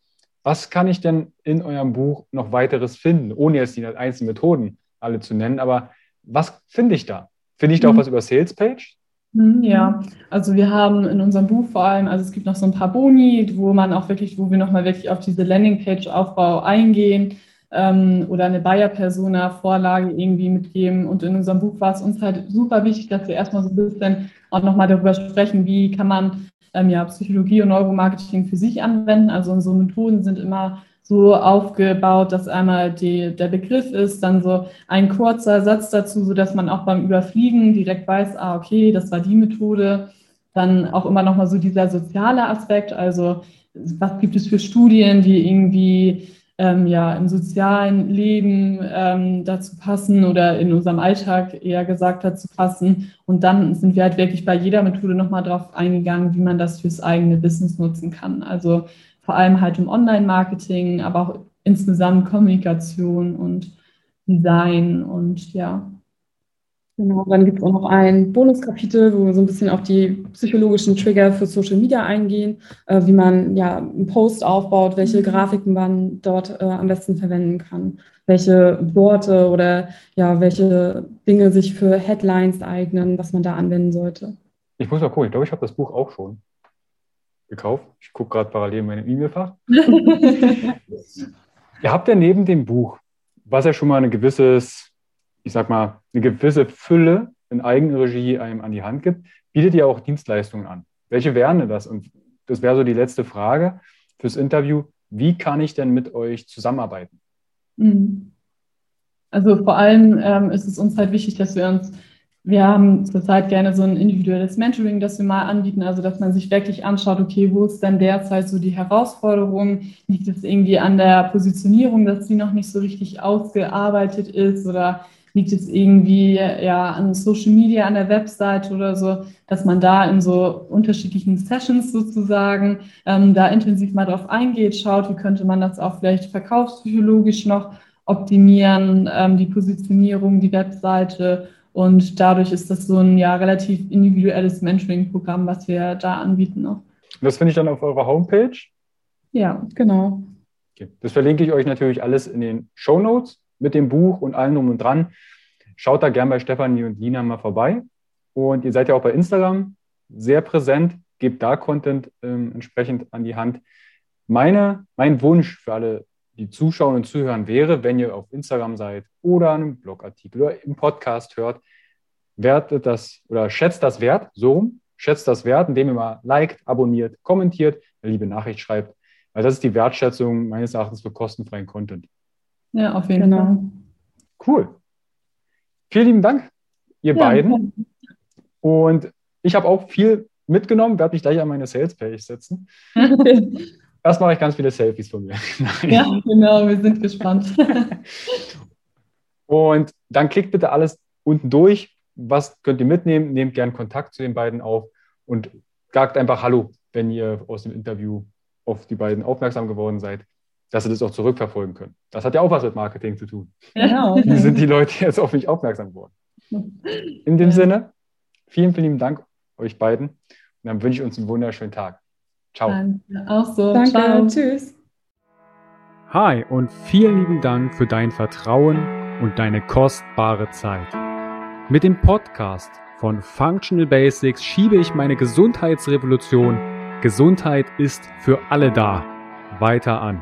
Was kann ich denn in eurem Buch noch weiteres finden, ohne jetzt die einzelnen Methoden alle zu nennen? Aber was finde ich da? Finde ich da auch mhm. was über Salespage? Hm, ja, also wir haben in unserem Buch vor allem, also es gibt noch so ein paar Boni, wo man auch wirklich, wo wir nochmal wirklich auf diese Landingpage-Aufbau eingehen ähm, oder eine Buyer-Persona-Vorlage irgendwie mitgeben. Und in unserem Buch war es uns halt super wichtig, dass wir erstmal so ein bisschen auch nochmal darüber sprechen, wie kann man ähm, ja, Psychologie und Neuromarketing für sich anwenden. Also unsere Methoden sind immer so aufgebaut, dass einmal die, der Begriff ist, dann so ein kurzer Satz dazu, so dass man auch beim Überfliegen direkt weiß, ah, okay, das war die Methode. Dann auch immer nochmal so dieser soziale Aspekt, also was gibt es für Studien, die irgendwie ähm, ja im sozialen Leben ähm, dazu passen oder in unserem Alltag eher gesagt dazu passen. Und dann sind wir halt wirklich bei jeder Methode nochmal drauf eingegangen, wie man das fürs eigene Business nutzen kann. Also vor allem halt im Online-Marketing, aber auch insgesamt Kommunikation und Design und ja. Genau, dann gibt es auch noch ein Bonuskapitel, wo wir so ein bisschen auf die psychologischen Trigger für Social Media eingehen, äh, wie man ja einen Post aufbaut, welche mhm. Grafiken man dort äh, am besten verwenden kann, welche Worte oder ja, welche Dinge sich für Headlines eignen, was man da anwenden sollte. Ich muss mal gucken, ich glaube, ich habe das Buch auch schon gekauft. Ich gucke gerade parallel in meinem E-Mail-Fach. Ihr habt ja neben dem Buch, was ja schon mal eine gewisses, ich sag mal, eine gewisse Fülle in Eigenregie einem an die Hand gibt, bietet ihr auch Dienstleistungen an. Welche wären denn das? Und das wäre so die letzte Frage fürs Interview. Wie kann ich denn mit euch zusammenarbeiten? Mhm. Also vor allem ähm, ist es uns halt wichtig, dass wir uns wir haben zurzeit gerne so ein individuelles Mentoring, das wir mal anbieten, also dass man sich wirklich anschaut, okay, wo ist denn derzeit so die Herausforderung? Liegt es irgendwie an der Positionierung, dass die noch nicht so richtig ausgearbeitet ist oder liegt es irgendwie ja an Social Media, an der Website oder so, dass man da in so unterschiedlichen Sessions sozusagen ähm, da intensiv mal drauf eingeht, schaut, wie könnte man das auch vielleicht verkaufspsychologisch noch optimieren, ähm, die Positionierung, die Webseite und dadurch ist das so ein ja relativ individuelles Mentoring-Programm, was wir da anbieten noch. Das finde ich dann auf eurer Homepage? Ja, genau. Okay. Das verlinke ich euch natürlich alles in den Show Notes mit dem Buch und allem drum und dran. Schaut da gern bei Stefanie und Lina mal vorbei. Und ihr seid ja auch bei Instagram sehr präsent. Gebt da Content ähm, entsprechend an die Hand. Meine, mein Wunsch für alle die zuschauen und zuhören wäre, wenn ihr auf Instagram seid oder einen Blogartikel oder im Podcast hört, wertet das oder schätzt das Wert, so rum, schätzt das Wert, indem ihr mal liked, abonniert, kommentiert, eine liebe Nachricht schreibt, weil das ist die Wertschätzung meines Erachtens für kostenfreien Content. Ja, auf jeden genau. Fall. Cool. Vielen lieben Dank, ihr ja, beiden. Und ich habe auch viel mitgenommen, werde mich gleich an meine Sales-Page setzen. Erst mache ich ganz viele Selfies von mir. ja, genau, wir sind gespannt. und dann klickt bitte alles unten durch. Was könnt ihr mitnehmen? Nehmt gern Kontakt zu den beiden auf und sagt einfach Hallo, wenn ihr aus dem Interview auf die beiden aufmerksam geworden seid, dass ihr das auch zurückverfolgen könnt. Das hat ja auch was mit Marketing zu tun. Genau. Wie sind die Leute jetzt auf mich aufmerksam geworden? In dem ja. Sinne, vielen, vielen Dank euch beiden. Und dann wünsche ich uns einen wunderschönen Tag. Ciao. Danke. Auch so. Danke. Ciao. Tschüss. Hi und vielen lieben Dank für dein Vertrauen und deine kostbare Zeit. Mit dem Podcast von Functional Basics schiebe ich meine Gesundheitsrevolution Gesundheit ist für alle da weiter an.